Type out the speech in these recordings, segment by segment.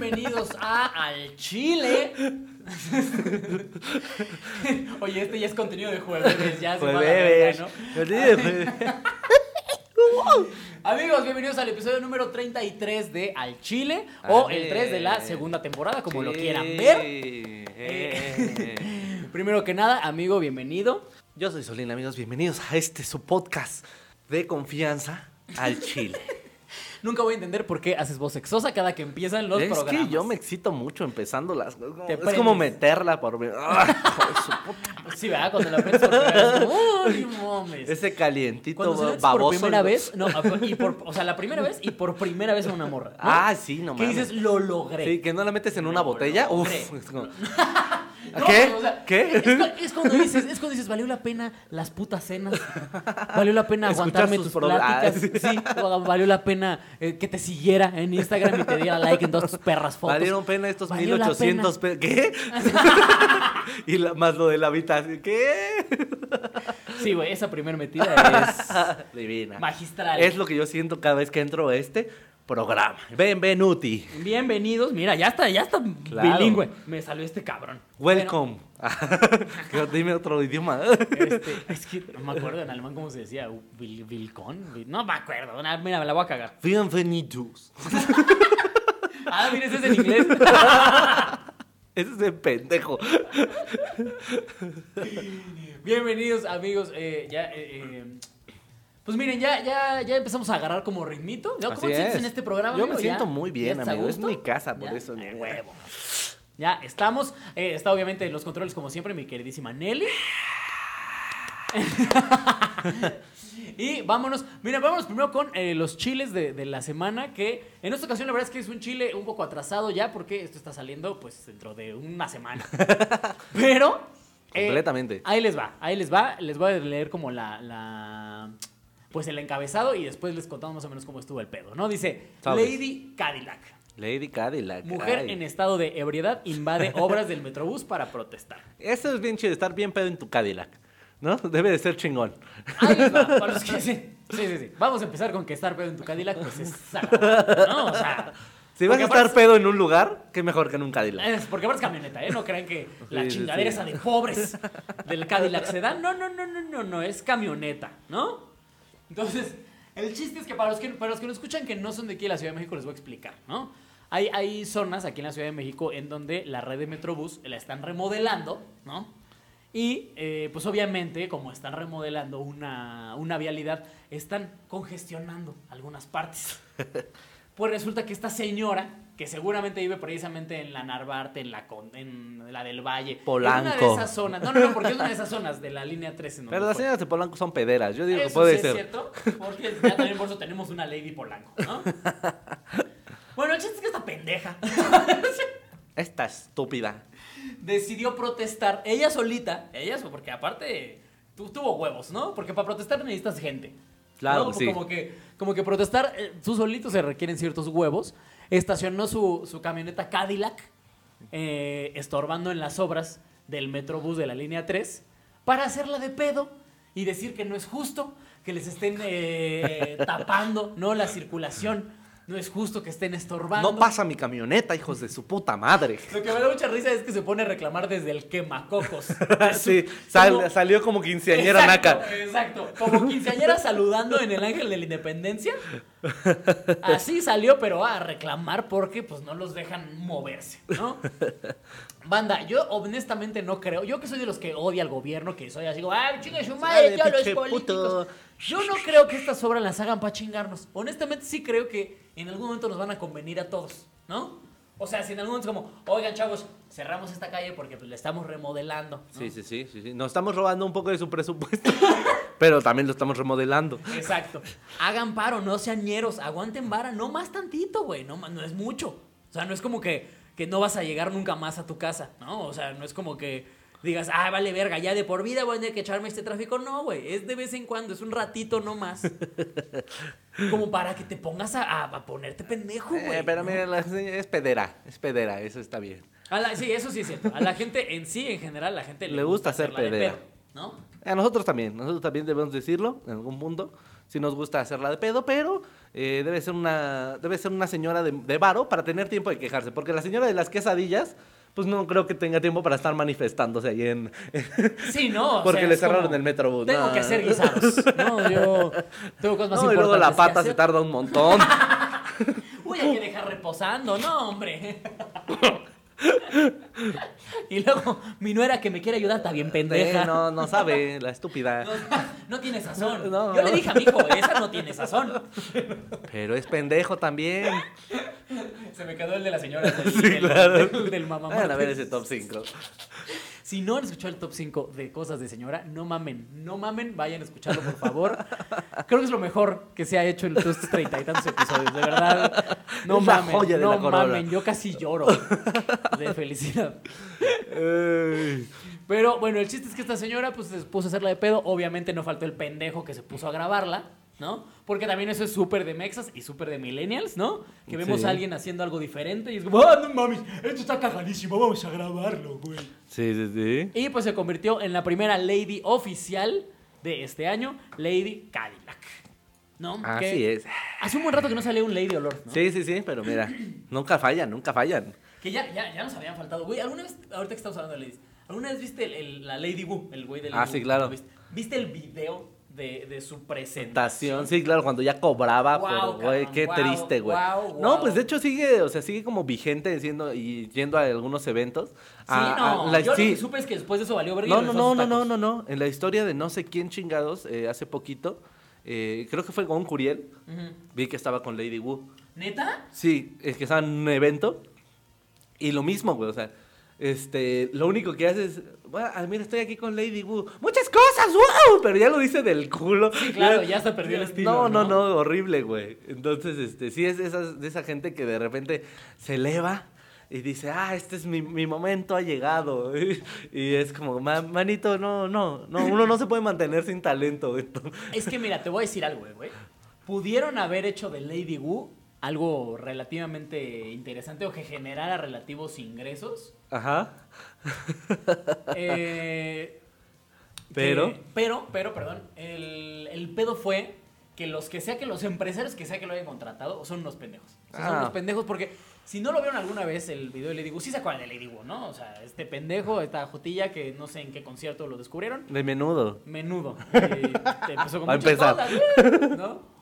bienvenidos a Al Chile. Oye, este ya es contenido de jueves, ya se va a la ¿no? Amigos, bienvenidos al episodio número 33 de Al Chile o el 3 de la segunda temporada, como lo quieran ver. Eh. Primero que nada, amigo, bienvenido. Yo soy Solín, amigos. Bienvenidos a este su podcast de confianza al Chile. Nunca voy a entender por qué haces voz sexosa cada que empiezan los es programas. que yo me excito mucho empezando las cosas. Es como prendes. meterla por. Sí, ¿verdad? Cuando la aprendes por primera vez, como, ¡Uy, mames! Ese calientito Cuando baboso. por primera vez, no, y por, o sea, la primera vez y por primera vez a una morra. ¿no? Ah, sí, no Que mames. dices, lo logré. Sí, que no la metes en una Lo botella. Uf. logré. No, ¿Qué? o sea, ¿Qué? Es, cu- es cuando dices, es cuando dices, valió la pena las putas cenas, valió la pena aguantarme tus pláticas, Ah, sí, valió la pena eh, que te siguiera en Instagram y te diera like en todas tus perras fotos. Valieron pena estos Valió la 1800 pesos. ¿Qué? y la- más lo de la habitación. ¿Qué? Sí, güey, esa primera metida Divina. es magistral. Es lo que yo siento cada vez que entro a este programa. Benvenuti. Bienvenidos, mira, ya está, ya está Claro. bilingüe. Me salió este cabrón. Welcome. Dime otro idioma. Este, es que no me acuerdo en alemán cómo se decía. Vil- Vilcón. Vil- No me acuerdo. Mira, me la voy a cagar. Bienvenidos. Ah, mira, ese es en inglés. Ese es el pendejo. Bienvenidos, amigos. eh, ya, eh, eh, pues miren, ya, ya, ya empezamos a agarrar como ritmito. ¿no? ¿Cómo Así te sientes es. en este programa? Yo me siento ¿Ya- muy bien, amigo. Es mi casa, por Ya, eso. ni- huevo. Ya estamos. eh, está obviamente en los controles, como siempre, mi queridísima Nelly. y vámonos. Mira, vámonos primero con eh, los chiles de, de la semana. Que en esta ocasión, la verdad es que es un chile un poco atrasado ya, porque esto está saliendo pues dentro de una semana. Pero. eh, Completamente. ahí les va, ahí les va. Les voy a leer como la. la pues el encabezado y después les contamos más o menos cómo estuvo el pedo, ¿no? Dice Sabes. Lady Cadillac. Lady Cadillac. Mujer ay. en estado de ebriedad invade obras del Metrobús para protestar. Eso es bien chido, estar bien pedo en tu Cadillac. ¿No? Debe de ser chingón. Ahí va, para los que sí. Sí, sí, sí. Vamos a empezar con que estar pedo en tu Cadillac, pues es sagrado, ¿no? O sea. Si vas a estar aparte- pedo en un lugar, qué mejor que en un Cadillac. Es porque aparte es camioneta, ¿eh? No crean que la Sí, sí, chingadera sí. esa de pobres del Cadillac se da. No, no, no, no, no, no, es camioneta, ¿no? Entonces, el chiste es que para los que, para los que nos escuchan que no son de aquí de la Ciudad de México, les voy a explicar, ¿no? Hay, hay zonas aquí en la Ciudad de México en donde la red de Metrobús la están remodelando, ¿no? Y eh, pues obviamente, como están remodelando una, una vialidad, están congestionando algunas partes. Pues resulta que esta señora, que seguramente vive precisamente en la Narvarte, en la, Con- en la del Valle, en una de Polanco. esas zonas, no, no, no, porque es una de esas zonas de la línea 13. en donde Pero las señoras de Polanco son pederas. Yo digo que Eso puede sí ser. es cierto, porque ya también por eso tenemos una Lady Polanco, ¿no? Bueno, el chiste es que esta pendeja Esta estúpida. decidió protestar ella solita, ella, porque aparte tu- tuvo huevos, ¿no? Porque para protestar necesitas gente. Claro, ¿no? sí. Como que, como que protestar, eh, tú solito se requieren ciertos huevos. Estacionó su, su camioneta Cadillac, eh, estorbando en las obras del Metrobús de la línea 3, para hacerla de pedo y decir que no es justo que les estén eh, tapando ¿no? la circulación. No es justo que estén estorbando. No pasa mi camioneta, hijos de su puta madre. Lo que me da mucha risa es que se pone a reclamar desde el quemacocos. sí, sal- Como- salió como quinceañera Exacto, naca. Exacto, como quinceañera saludando en el Ángel de la Independencia. Así salió, pero a reclamar porque pues no los dejan moverse, ¿no? Banda, yo honestamente no creo, yo que soy de los que odia al gobierno, que soy así, ay, chinga su madre, todos los políticos. Yo no creo que estas obras las hagan para chingarnos. Honestamente sí creo que en algún momento nos van a convenir a todos, ¿no? O sea, si en algún momento es como, oigan chavos, cerramos esta calle porque pues, la estamos remodelando. ¿no? Sí, sí, sí, sí, sí. Nos estamos robando un poco de su presupuesto. pero también lo estamos remodelando. Exacto. Hagan paro, no sean ñeros, aguanten vara, no más tantito, güey, no, no es mucho. O sea, no es como que, que no vas a llegar nunca más a tu casa, ¿no? O sea, no es como que digas, ah, vale verga, ya de por vida voy a tener que echarme este tráfico. No, güey, es de vez en cuando, es un ratito no más. Como para que te pongas a, a- a ponerte pendejo, güey. Eh, pero ¿no? mira, la señora es pedera, es pedera, eso está bien. A la- sí, eso sí es cierto. A la gente en sí, en general, la gente Le gusta ser hacerla de pedera. ¿No? A nosotros también, nosotros también debemos decirlo en algún punto. Si nos gusta hacerla de pedo, pero eh, debe ser una debe ser una señora de, de varo para tener tiempo de quejarse, porque la señora de las quesadillas pues no creo que tenga tiempo para estar manifestándose ahí en Sí, no. o porque sea, le cerraron como, el metrobús. Tengo no. que hacer guisados. No, yo tengo cosas más No, y luego la importantes que pata se tarda un montón. Uy, hay que dejar reposando, no, hombre. y luego mi nuera que me quiere ayudar está bien pendeja. No, no sabe, la estúpida. No, no tiene sazón. No, no. Yo le dije a mi hijo, esa no tiene sazón. Pero es pendejo también. Se me quedó el de la señora del, Sí, del, claro. del, del mamá Vayan a ver ese top 5. Si no han escuchado el top 5 de cosas de señora, no mamen, no mamen, vayan a escucharlo, por favor. Creo que es lo mejor que se ha hecho en estos treinta y tantos episodios, de verdad. No Es mamen, joya de no la mamen, yo casi lloro de felicidad. Ey. Pero bueno, el chiste es que esta señora pues se puso a hacerla de pedo. Obviamente no faltó el pendejo que se puso a grabarla, ¿no? Porque también eso es súper de mexas y súper de millennials, ¿no? Que vemos Sí. a alguien haciendo algo diferente y es como, ¡ah, no mames! Esto está cagadísimo, vamos a grabarlo, güey. Sí, sí, sí. Y pues se convirtió en la primera lady oficial de este año, Lady Cadillac. ¿No? Así Que es. Hace un buen rato que no salía un Lady Olor, ¿no? Sí, sí, sí, pero mira, nunca fallan, nunca fallan. Que ya, ya, ya nos habían faltado. Güey, ¿alguna vez, ahorita que estamos hablando de ladies, ¿alguna vez viste el- el- la Lady Wu, el güey de Lady Ah, Wu? sí, claro. ¿Lo ¿Viste, ¿Viste el video de, de su presentación? Sí, claro, cuando ya cobraba, pero güey, qué triste, güey. guau, No, pues de hecho sigue, o sea, sigue como vigente siendo y yendo a algunos eventos. Sí, A- a no. la- yo lo sí. que supe es que después de eso valió verga No, no, no, no, no, no, no. En la historia de no sé quién chingados, eh, hace poquito, eh, creo que fue con Curiel, vi que estaba con Lady Wu. ¿Neta? Sí, es que estaba en un evento y lo mismo, güey, o sea, este, lo único que hace es, "Bueno, ah, mira, estoy aquí con Lady Wu, muchas cosas, wow, pero ya lo dice del culo. Sí, claro, ya hasta perdió el estilo, No, no, ¿no? no, horrible, güey. Entonces, este, sí es de, esas, de esa gente que de repente se eleva y dice, ah, este es mi, mi momento, ha llegado. Y es como, "Ma- manito, no, no, no, uno no se puede mantener sin talento. güey". Es que mira, te voy a decir algo, eh, güey. Pudieron haber hecho de Lady Wu algo relativamente interesante o que generara relativos ingresos. Ajá. Eh, Pero. que- pero, pero, perdón. El, el pedo fue que los que sea que los empresarios que sea que lo hayan contratado son unos pendejos. O sea, Son Ah. unos pendejos porque si no lo vieron alguna vez el video de Lady Wu, sí se acuerdan de Lady Wu, ¿no? O sea, este pendejo, esta jotilla que no sé en qué concierto lo descubrieron. De menudo. Menudo. Eh, empezó con Va a muchas empezar. cosas, ¿no?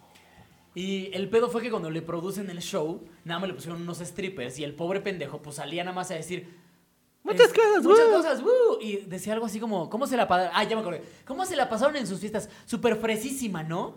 Y el pedo fue que cuando le producen el show, nada más le pusieron unos strippers y el pobre pendejo pues salía nada más a decir... Muchas cosas, Muchas ¡woo! cosas, ¡woo! Y decía algo así como, ¿cómo se la pasaron? Ah, ya me acordé. ¿Cómo se la pasaron en sus fiestas? Súper fresísima, ¿no?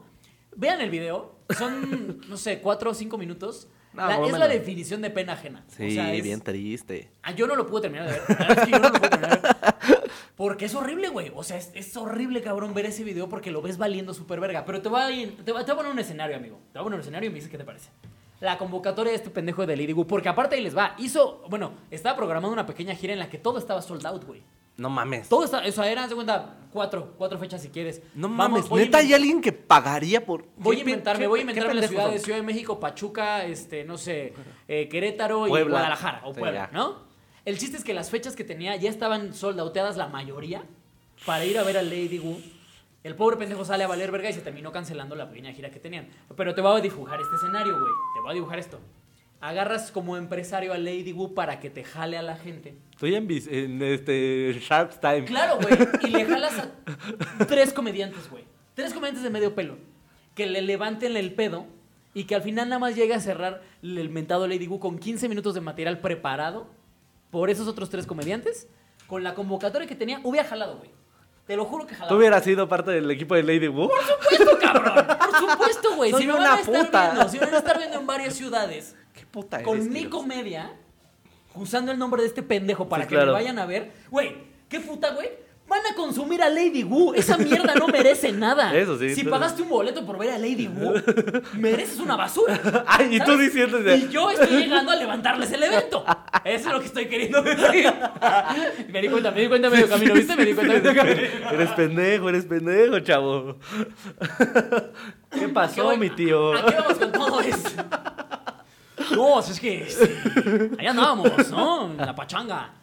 Vean el video. Son, no sé, cuatro o cinco minutos. No, La- o es la definición de pena ajena. O Sí, sea, es- bien triste. Ah, yo no lo pude terminar de ver. La verdad es que yo no lo pude terminar de ver. Porque es horrible, güey. O sea, es, es horrible, cabrón, ver ese video porque lo ves valiendo súper verga. Pero te voy, a, ir- te, voy- a poner un escenario, amigo. Te voy a poner un escenario y me dices qué te parece. La convocatoria de este pendejo de Lady Wu. Porque aparte ahí les va. Hizo, bueno, estaba programando una pequeña gira en la que todo estaba sold out, güey. No mames. Todo está, o sea, eran, de cuenta, cuatro, cuatro fechas si quieres. No Vamos, mames. Neta, hay alguien que pagaría por. Voy a ¿Qué pe- inventarme, voy a inventarme las ciudades? Ciudad de México, Pachuca, este, no sé, eh, Querétaro y Puebla. Guadalajara o Sí, Puebla, ya. ¿no? El chiste es que las fechas que tenía ya estaban soldauteadas la mayoría para ir a ver a Lady Wu. El pobre pendejo sale a valer verga y se terminó cancelando la pequeña gira que tenían. Pero te voy a dibujar este escenario, güey. Te voy a dibujar esto. Agarras como empresario a Lady Wu para que te jale a la gente. Estoy en, en este Sharp Time. Claro, güey. Y le jalas a tres comediantes, güey. Tres comediantes de medio pelo. Que le levanten el pedo y que al final nada más llegue a cerrar el mentado Lady Wu con 15 minutos de material preparado por esos otros tres comediantes. Con la convocatoria que tenía, hubiera jalado, güey. Te lo juro que jalaba. ¿Tú hubieras sido parte del equipo de Lady Wu? Por supuesto, cabrón. Por supuesto, güey. Soy Si me van una a estar puta. viendo, si me van a estar viendo en varias ciudades ¿Qué puta eres, con mi comedia, usando el nombre de este pendejo para Sí, que claro. me vayan a ver. Güey, ¿qué puta, güey? Van a consumir a Lady Wu. Esa mierda no merece nada. Eso sí, Si pagaste un boleto por ver a Lady Wu, mereces una basura. Ay, y tú diciendo Y yo estoy llegando a levantarles el evento. Eso es lo que estoy queriendo decir. me di cuenta, me di cuenta medio camino, ¿viste? Me di cuenta medio camino. Eres pendejo, eres pendejo, chavo. ¿Qué ¿A qué pasó, mi tío? ¿A qué vamos con todo esto? No, es que este, ahí andábamos, ¿no? La pachanga.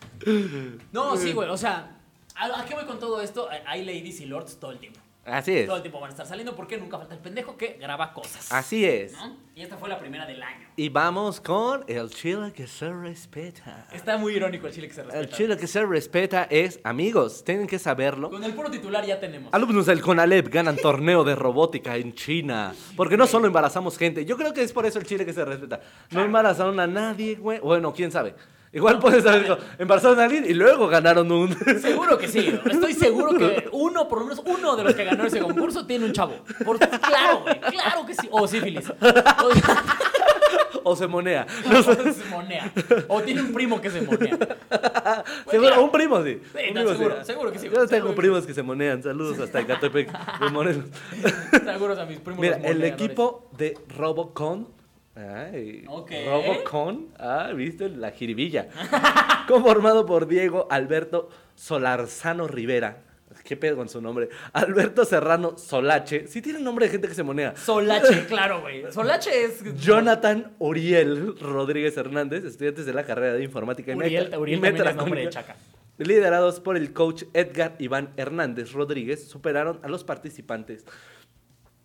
No, sí, güey, o sea, ¿a, qué voy con todo esto? Hay ladies y lords todo el tiempo. Así es. Todo el tiempo van a estar saliendo porque nunca falta el pendejo que graba cosas. Así es. ¿no? Y esta fue la primera del año. Y vamos con el chile que se respeta. Está muy irónico el chile que se respeta. El chile que se respeta es, amigos, tienen que saberlo. Con el puro titular ya tenemos. Alumnos del CONALEP ganan torneo de robótica en China. Porque no solo embarazamos gente. Yo creo que es por eso el chile que se respeta. No embarazaron a nadie, güey. Bueno, quién sabe. Igual puedes saber, digo, embarazaron a alguien y luego ganaron un... Seguro que sí. Estoy seguro que uno, por lo menos uno de los que ganó ese concurso tiene un chavo. Por- claro, güey. Claro que sí. O sífilis. O, o se monea. o se monea. O tiene un primo que se monea. Pues Seguro, un primo sí. Sí, Un no, primo seguro, seguro que sí, Yo tengo primos que se monean. Saludos hasta Ecatepec de Morelos. Seguros a mis primos. Mira, los el equipo de Robocon. Ay, Ok. Robocon. Ah, viste la jiribilla. Conformado por Diego Alberto Solarzano Rivera. ¿Qué pedo con su nombre? Alberto Serrano Solache. Sí tiene nombre de gente que se monea. Solache, claro, güey. Solache es. Jonathan Uriel Rodríguez Hernández, estudiantes de la carrera de informática y Uriel, meta- Uriel y también es nombre de chaca. liderados por el coach Edgar Iván Hernández Rodríguez, superaron a los participantes.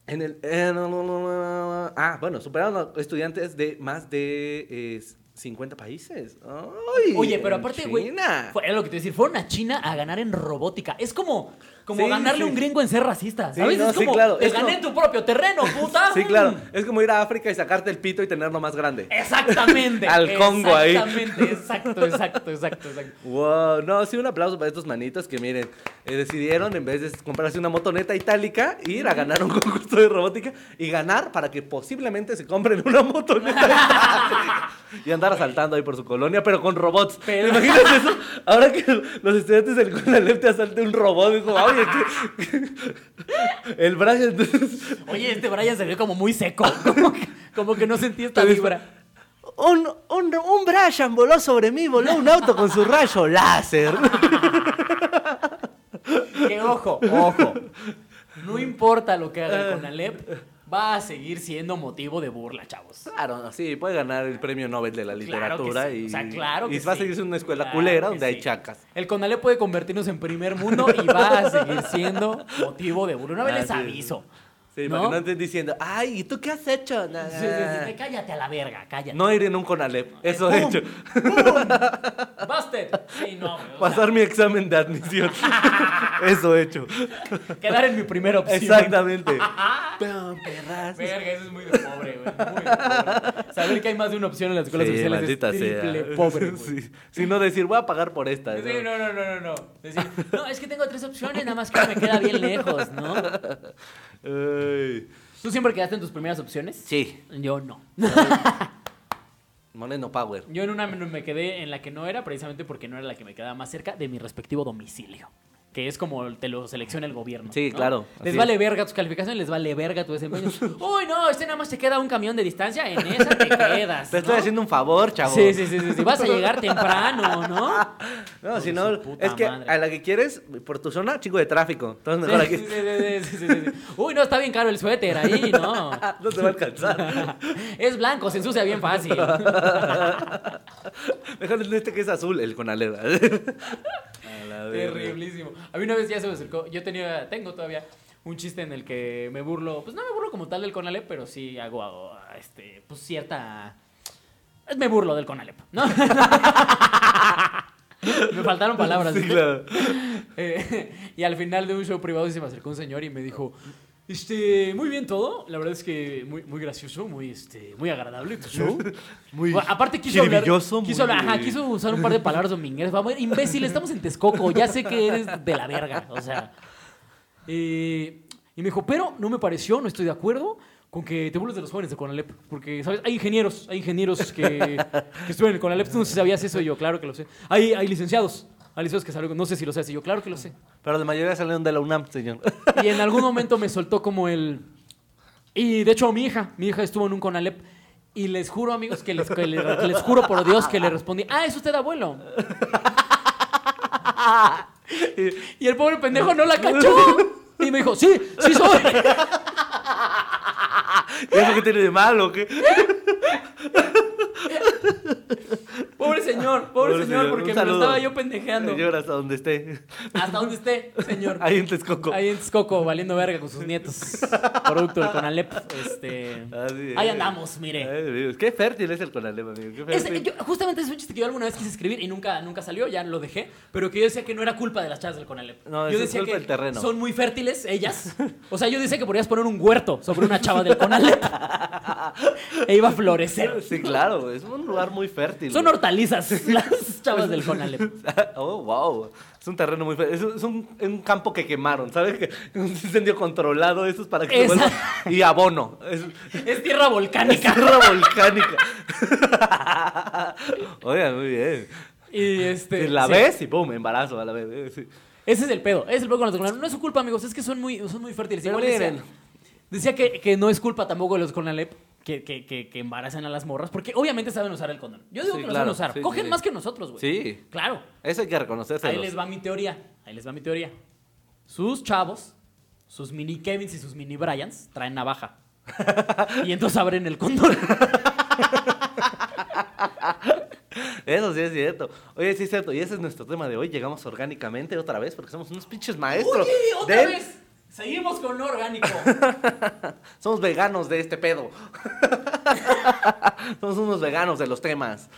En el, en- ah, bueno, superaron a estudiantes de más de eh, 50 países. Ay, Oye, pero aparte, güey. Era lo que te iba a decir. Fueron a China a ganar en robótica. Es como, como Sí, ganarle a sí. un gringo en ser racista. ¿Sabes? no, es como, claro, te es gané como- en tu propio terreno, puta. Sí, claro. Mm. Es como ir a África y sacarte el pito y tenerlo más grande. Exactamente. Al Congo ahí. Exactamente, exacto, exacto, exacto, exacto. Wow, no, sí, un aplauso para estos manitos que miren, eh, decidieron en vez de comprarse una motoneta itálica, ir a ganar un concurso de robótica y ganar para que posiblemente se compren una motoneta itálica y andar asaltando ahí por su colonia, pero con robots. Pero- ¿Te imaginas eso? Ahora que los estudiantes del CONALEP te asalte un robot, dijo, oye, ¿qué? el Brian, Oye, este Brian se ve como muy seco. Como que, como que no sentí esta vibra. un, un, un Brian voló sobre mí, voló un auto con su rayo láser. Que ojo, ojo. No importa lo que haga el Conalep, va a seguir siendo motivo de burla, chavos. Claro, sí, puede ganar el premio Nobel de la Claro literatura sí, y, o sea, claro y va a seguir siendo una escuela Claro culera donde hay chacas. El Conalep puede convertirnos en primer mundo y va a seguir siendo motivo de burla. Una vez les es. Sí, ¿no? para que no estén diciendo, ay, ¿y tú qué has hecho? Nah. Sí, sí, sí, cállate a la verga, cállate. No ir en un Conalep, eso he ¡Pum! hecho. ¡Pum! ¡Busted! Sí, no, güey, o sea, Pasar mi examen de admisión. eso he hecho. quedar en mi primera opción. Exactamente. Pero, perras. Verga, eso es muy de pobre, güey. Muy de pobre. Saber que hay más de una opción en las escuelas maldita es triple sea. pobre, güey. Si no decir, voy a pagar por esta. Sí, no, no, no, no, no. Decir, no, es que tengo tres opciones, nada más que me queda bien lejos, ¿no? Ay. ¿Tú siempre quedaste en tus primeras opciones? Sí. Yo no. Moreno Power. Yo en una me me quedé en la que no era, precisamente porque no era la que me quedaba más cerca de mi respectivo domicilio. Que es como te lo selecciona el gobierno. Sí, ¿no? claro, Les vale verga tus calificaciones, les vale verga tu desempeño. Uy, no, este nada más te queda un camión de distancia, en esa te quedas. Te estoy haciendo un favor, chavo. Sí, sí, sí, sí, sí. Vas a llegar temprano, ¿no? No, si no, es que madre. a la que quieres, por tu zona, chico de tráfico. Entonces mejor sí, aquí. sí, sí, sí. Uy, no, está bien caro el suéter ahí, ¿no? No te va a alcanzar. Es blanco, se ensucia bien fácil. Mejor este que es azul, el con alera. La. Terriblísimo. A mí una vez ya se me acercó, yo tenía, tengo todavía un chiste en el que me burlo, pues no me burlo como tal del Conalep, pero sí hago, hago, este, pues cierta... Me burlo del Conalep, ¿no? me faltaron palabras. Sí, claro. Eh, y al final de un show privado se me acercó un señor y me dijo, este, muy bien todo, la verdad es que muy, muy gracioso, muy, este, muy agradable tu show. Muy Bueno, aparte quiso hablar, muy- quiso, hablar- ajá, quiso usar un par de palabras domingueras. Vamos, imbécil, estamos en Texcoco, ya sé que eres de la verga, o sea. Eh, y me dijo, pero no me pareció, no estoy de acuerdo con que te burles de los jóvenes de Conalep, porque, ¿sabes? Hay ingenieros, hay ingenieros que, que estudian en el Conalep, tú no sabías eso, y yo, claro que lo sé. Hay, hay licenciados, hay licenciados que salieron, no sé si lo sé, y yo, claro que lo sé. Pero la mayoría salieron de la UNAM, señor. Y en algún momento me soltó como el... Y de hecho mi hija, mi hija estuvo en un Conalep y les juro amigos que les, que le- que les juro por Dios que le respondí, ah, es usted abuelo. Y el pobre pendejo no la cachó. Y me dijo, sí, sí soy. ¿Y eso qué tiene de malo? ¿Qué? Pobre señor, pobre, Pobre señor, señor, porque me lo estaba yo pendejeando. Señor, hasta donde esté. Hasta donde esté, señor. Ahí en Texcoco. Ahí en Texcoco, valiendo verga con sus nietos. Producto del Conalep. Este... Así es. Ahí andamos, mire. Ay, Qué fértil es el Conalep, amigo. Qué Es- yo- justamente es un chiste que yo alguna vez quise escribir y nunca, nunca salió, ya lo dejé, pero que yo decía que no era culpa de las chavas del Conalep. No, yo eso es decía culpa que del terreno. son muy fértiles ellas. O sea, yo decía que podrías poner un huerto sobre una chava del Conalep e iba a florecer. Sí, claro, es un lugar muy fértil. Son hortalizas las chavas del Conalep. Oh, wow. Es un terreno muy. Es un, es un- un campo que quemaron, ¿sabes? Que un incendio controlado, eso es para que se Esa- vuelva. Y abono. Es, Es tierra volcánica. tierra volcánica. Oigan, muy bien. Y este. la sí. ves y pum, embarazo a la vez. eh, sí. Ese es el pedo. Ese es el pedo con los Conalep. No es su culpa, amigos. Es que son muy, son muy fértiles. Pero Igual decía, miren. decía que, que no es culpa tampoco de los Conalep que, que, que, que embarazan a las morras. Porque obviamente saben usar el condón. Yo digo Sí, que lo claro. saben usar. Sí, Cogen sí, más que nosotros, güey. Sí, Claro. eso hay que reconocérselo. Ahí les va mi teoría. Ahí les va mi teoría. Sus chavos, sus mini Kevins y sus mini Bryans traen navaja. y entonces abren el condón. Eso sí es cierto. Oye, sí es cierto. Y ese es nuestro tema de hoy. Llegamos orgánicamente otra vez porque somos unos pinches maestros. Oye, otra del- vez. Seguimos con lo orgánico. Somos veganos de este pedo. somos unos veganos de los temas.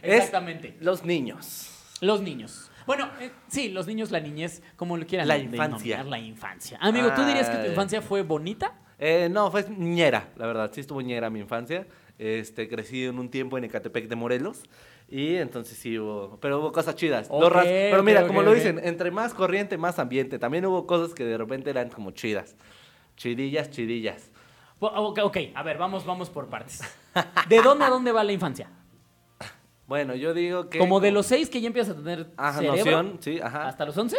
Es Exactamente. los niños. Los niños. Bueno, eh, sí, los niños, la niñez, como lo quieran La infancia. La infancia. Amigo, ¿tú dirías que tu infancia fue bonita? Eh, no, fue ñera, la verdad. Sí estuvo ñera mi infancia. Este, crecí en un tiempo en Ecatepec de Morelos. Y entonces sí hubo. Pero hubo cosas chidas. Pero mira, como lo dicen, entre más corriente, más ambiente. También hubo cosas que de repente eran como chidas. Chidillas, chidillas. Bu- Ok, a ver, vamos, vamos por partes. ¿De dónde a dónde va la infancia? Bueno, yo digo que. Como de los seis que ya empiezas a tener Ajá, cerebro, noción, sí, ajá. hasta los 11?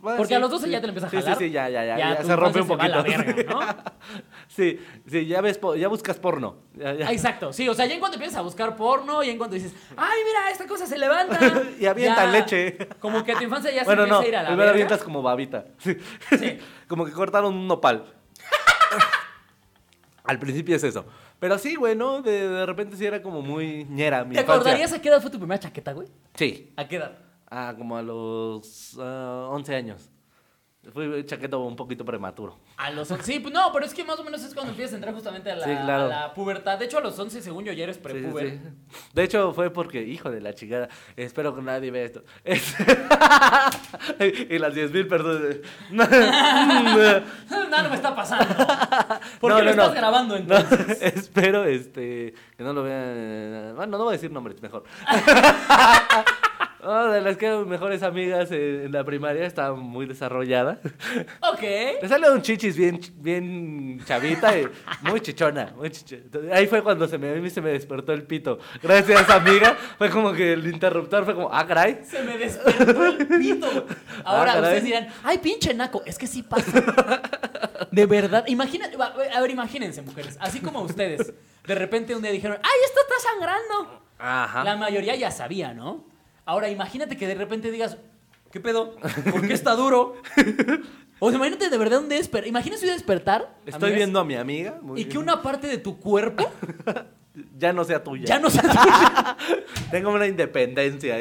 Porque sí, a los 12 sí. ya te lo empiezas a Sí, sí, jalar. sí, ya, ya, ya, ya se rompe un va a la poquito. verga, ¿no? Sí, sí, ya ves, ya buscas porno. Ya, ya. Exacto, sí, o sea, ya en cuanto empiezas a buscar porno, y en cuanto dices, ay, mira, esta cosa se levanta. Y avienta ya- leche. Como que tu infancia ya bueno, se empieza no, a ir a la verga. avientas como babita. Sí. Sí. como que cortaron un nopal. Al principio es eso. Pero sí, güey, ¿no? De, de repente sí era como muy ñera mi ¿Te infancia. acordarías a qué edad fue tu primera chaqueta, güey? Sí. ¿A qué edad? Ah, como a los ah, 11 años. Fui chaqueto un poquito prematuro. A los 11. Sí, pues no, pero es que más o menos es cuando empiezas a entrar justamente a la, Sí, claro. a la pubertad. De hecho, a los 11, según yo, ya eres sí, prepuber. sí. De hecho, fue porque, hijo de la chingada, espero que nadie vea esto. Es- y las 10 mil personas. Nada, no me está pasando. ¿Por No, no, lo estás no. grabando No, entonces? espero este, que no lo vean. Bueno, no voy a decir nombres, mejor. No, de las que eran mejores amigas en, la primaria, estaba muy desarrollada. Ok. Le sale un chichis bien, bien chavita y muy chichona. Muy chichona. Ahí fue cuando se me, a mí se me despertó el pito. Gracias, amiga. Fue como que el interruptor fue como, ah, caray. Se me despertó el pito. Ahora Ah, ustedes dirán, ay, pinche naco. Es que sí pasa. De verdad. Imagínate, a ver, imagínense, mujeres. Así como ustedes. De repente un día dijeron, ay, esto está sangrando. Ajá. La mayoría ya sabía, ¿no? Ahora imagínate que de repente digas, ¿qué pedo? ¿Por qué está duro? O sea, imagínate de verdad un despertar. Imagínate un despertar. Estoy amigas, viendo a mi amiga. muy Y que una parte de tu cuerpo Ya no sea tuya. ya no se. Tengo una independencia.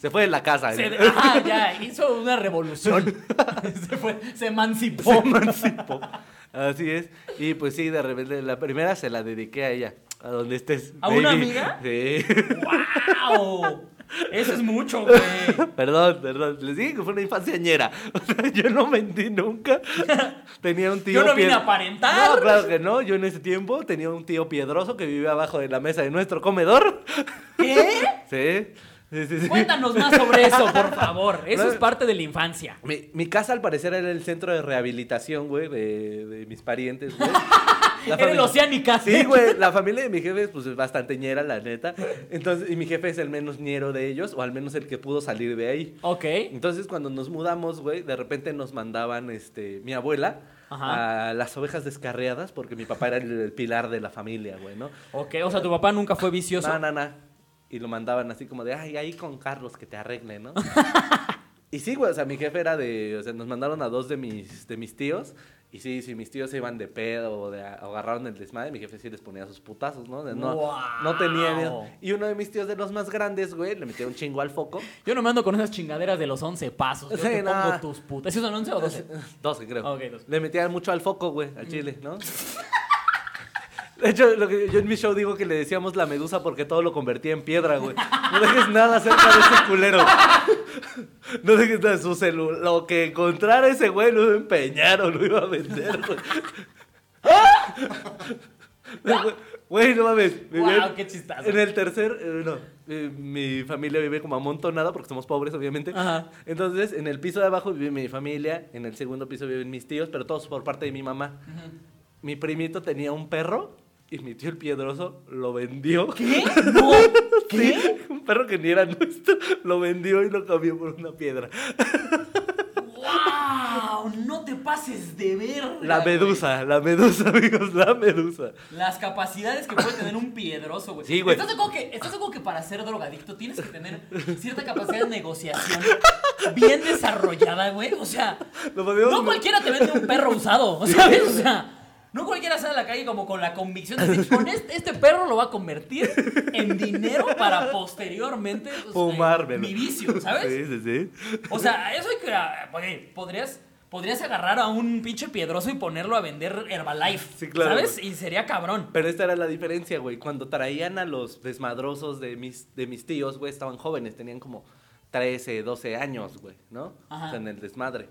Se fue de la casa. se ¿no? ah, ya, hizo una revolución. se, fue, se emancipó. Se emancipó. Así es. Y pues sí, de repente, la primera se la dediqué a ella. A donde estés. ¿A una amiga? Sí. ¡Wow! Eso es mucho, güey. Perdón, perdón. Les dije que fue una infancia ñera. O sea, yo no mentí nunca. Tenía un tío. Yo no vine pie- a aparentar. No, claro que no. Yo en ese tiempo tenía un tío piedroso que vivía abajo de la mesa de nuestro comedor. ¿Qué? Sí. Sí, sí, sí. Cuéntanos más sobre eso, por favor. Eso No. es parte de la infancia. Mi, mi casa al parecer era el centro de rehabilitación, güey, de, de mis parientes, güey. La Era el Oceánica. Sí, güey, la familia de mi jefe pues es bastante ñera, la neta. Entonces, y mi jefe es el menos ñero de ellos, o al menos el que pudo salir de ahí. Ok. Entonces, cuando nos mudamos, güey, de repente nos mandaban, este, mi abuela Ajá. a las ovejas descarriadas, porque mi papá era el, el pilar de la familia, güey, ¿no? Ok, o sea, tu papá nunca fue vicioso. No, no, no. Y lo mandaban así como de, ay, ahí con Carlos que te arregle, ¿no? Y sí, güey, o sea, mi jefe era de, o sea, nos mandaron a dos de mis, de mis tíos. Y sí, si mis tíos se iban de pedo o, de, o agarraron el desmadre, mi jefe sí les ponía sus putazos, ¿no? De no, no tenía miedo. Y uno de mis tíos de los más grandes, güey, le metió un chingo al foco. Yo no me ando con esas chingaderas de los 11 pasos. Yo Sí, te pongo tus putas. ¿Sí son 11 o 12? 12, creo. Ok, 12. Le metían mucho al foco, güey, al chile, ¿no? De hecho, lo que yo en mi show digo que le decíamos la medusa porque todo lo convertía en piedra, güey. No dejes nada cerca de ese culero. No dejes nada de su celular. Lo que encontrara ese güey lo iba a empeñar o lo iba a vender, güey. Güey, no mames. Guau, qué chistazo. En el tercer, eh, no, eh, mi familia vive como amontonada porque somos pobres, obviamente. Ajá. Entonces, en el piso de abajo vive mi familia, en el segundo piso viven mis tíos, pero todos por parte de mi mamá. Mi primito tenía un perro y mi tío el piedroso lo vendió. ¿Qué? No. ¿Qué? Sí, un perro que ni era nuestro, lo vendió y lo cambió por una piedra. ¡Wow! No te pases de ver. La medusa, la medusa, amigos, la medusa. Las capacidades que puede tener un piedroso, güey. Sí, güey. ¿Estás acuerdo que, estás acuerdo que para ser drogadicto tienes que tener cierta capacidad de negociación bien desarrollada, güey? O sea, no cualquiera te vende un perro usado, ¿sabes? O sea, no cualquiera sale a la calle como con la convicción de decir, con este, este perro lo va a convertir en dinero para posteriormente pues, Fumármelo. eh, mi vicio, ¿sabes? Sí, sí, sí. O sea, eso hay que. ah, podrías. Podrías agarrar a un pinche piedroso y ponerlo a vender Herbalife. Sí, claro, ¿Sabes? güey. Y sería cabrón. Pero esta era la diferencia, güey. Cuando traían a los desmadrosos de mis, de mis tíos, güey, estaban jóvenes, tenían como 13, 12 años, güey, ¿no? Ajá. O sea, en el desmadre.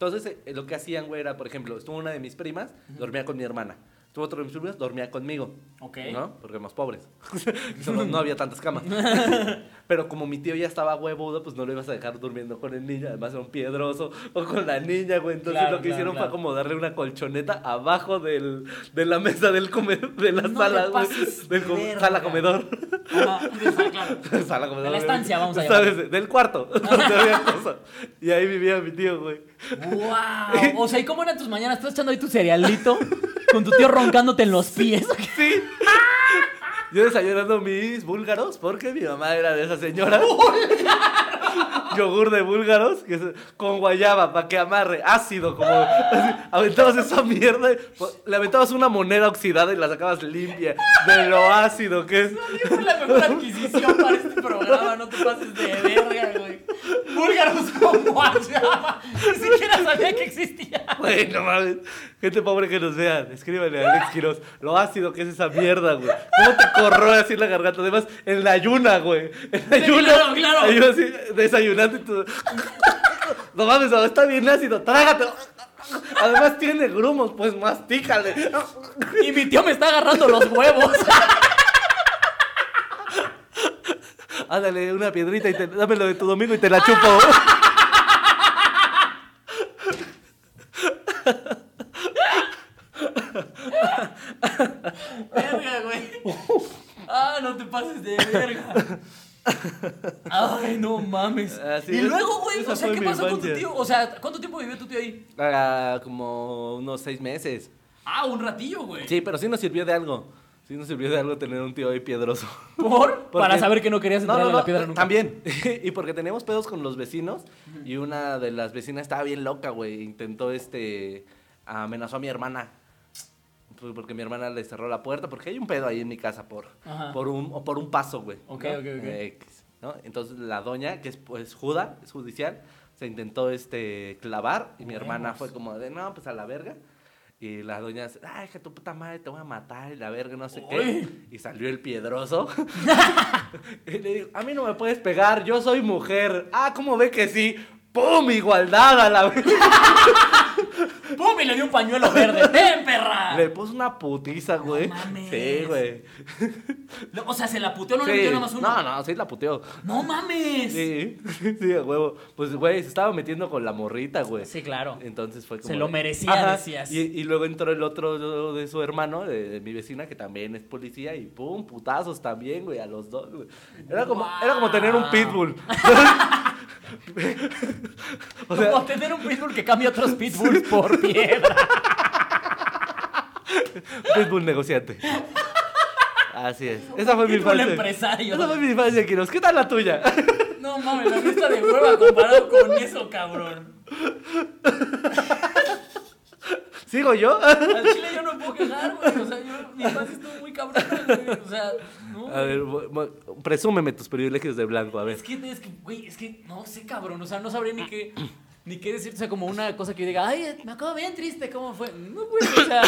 Entonces, eh, lo que hacían, güey, era, por ejemplo, estuvo una de mis primas, dormía con mi hermana. Estuvo otro de mis primas, dormía conmigo. Ok. ¿No? Porque éramos pobres. Solo no había tantas camas. Pero como mi tío ya estaba huevudo, pues no lo ibas a dejar durmiendo con el niño. Además era un piedroso. O con la niña, güey. Entonces Claro, lo que claro, hicieron claro. fue como darle una colchoneta abajo del, de la mesa del comer, de la No sala, güey. pases Del com- verga. sala comedor. Ajá, claro. sala comedor. De la estancia, vamos a ¿Sabes? Del cuarto. donde había cosas. Y ahí vivía mi tío, güey. ¡Wow! O sea, ¿y cómo eran tus mañanas? ¿Estás echando ahí tu cerealito? Con tu tío roncándote en los pies. Sí. Yo desayunando mis búlgaros porque mi mamá era de esas señoras. Yogur de búlgaros que es con guayaba para que amarre, ácido, como así, aventabas esa mierda, le aventabas una moneda oxidada y la sacabas limpia de lo ácido que es. Fue la mejor adquisición para este programa. No te pases de verga, güey. Búlgaros con guayaba. Ni siquiera sabía que existía. Güey, no mames. Gente pobre que nos vean. Escríbanle a Alex Quiroz. Lo ácido que es esa mierda, güey. ¿Cómo te corroe así la garganta? Además, en la ayuna, güey. En la Sí, ayuna. claro, claro. Ahí yo así, desayunando y todo. No mames, no, está bien ácido. Trágate. Además tiene grumos, pues mastícale. Y mi tío me está agarrando los huevos. Ándale una piedrita y te, dámelo de tu domingo y te la chupo. Verga, güey. Ah, no te pases de verga. Ay, no mames. Así y es. luego, güey, o sea, ¿qué pasó con tu tío? O sea, ¿cuánto tiempo vivió tu tío ahí? Ah, como unos seis meses. Ah, un ratillo, güey. Sí, pero sí nos sirvió de algo. Sí nos sirvió de algo tener un tío ahí piedroso. ¿Por? ¿Por Para saber que no querías No, entrar no, a la piedra nunca. También. y porque teníamos pedos con los vecinos. Y una de las vecinas estaba bien loca, güey. Intentó, este, amenazó a mi hermana. Pues porque mi hermana le cerró la puerta. Porque hay un pedo ahí en mi casa por, Ajá. por, un, o por un paso, güey. Ok, ok, ok. Eh, ¿no? Entonces la doña, que es pues juda, es judicial, se intentó, este, clavar. Y mi hermana fue como de, no, pues a la verga. Y la doña, ay, que tu puta madre te voy a matar y la verga, no sé Uy. qué. Y salió el piedroso. y le digo, a mí no me puedes pegar, yo soy mujer. Ah, ¿cómo ve que sí? ¡Pum! Igualdad a la verga. ¡Pum! Y le dio un pañuelo verde. ¡Ten, perra! Le puso una putiza, güey. mames. Sí, güey. No, O sea, se la puteó, no le metió nada más uno. No, no, sí la puteó. ¡No mames! Sí, sí, a huevo. Pues, güey, se estaba metiendo con la morrita, güey. Sí, claro. Entonces fue como. Se lo merecía, decías. Y, y luego entró el otro de su hermano, de, de mi vecina, que también es policía, y pum, putazos también, güey, a los dos, güey. Era como, era como tener un pitbull. o sea, Como tener un pitbull que cambia otros pitbulls por piedra. pitbull negociante. Así es. Esa fue mi infancia. empresario. Esa fue mi infancia, Kiros. ¿Qué tal la tuya? No no mames, la fiesta de hueva comparado con eso, cabrón. ¿Sigo yo? Al chile yo no puedo quejar, güey. O sea, yo, mi infancia estuvo muy cabrón, güey. O sea, no. A ver, presúmeme tus privilegios de blanco, a ver. Es que, es que, güey, es que no sé, cabrón. O sea, no sabría ni qué, ni qué decir. O sea, como una cosa que yo diga, ay, me acabo bien triste, ¿cómo fue? No, güey, o sea.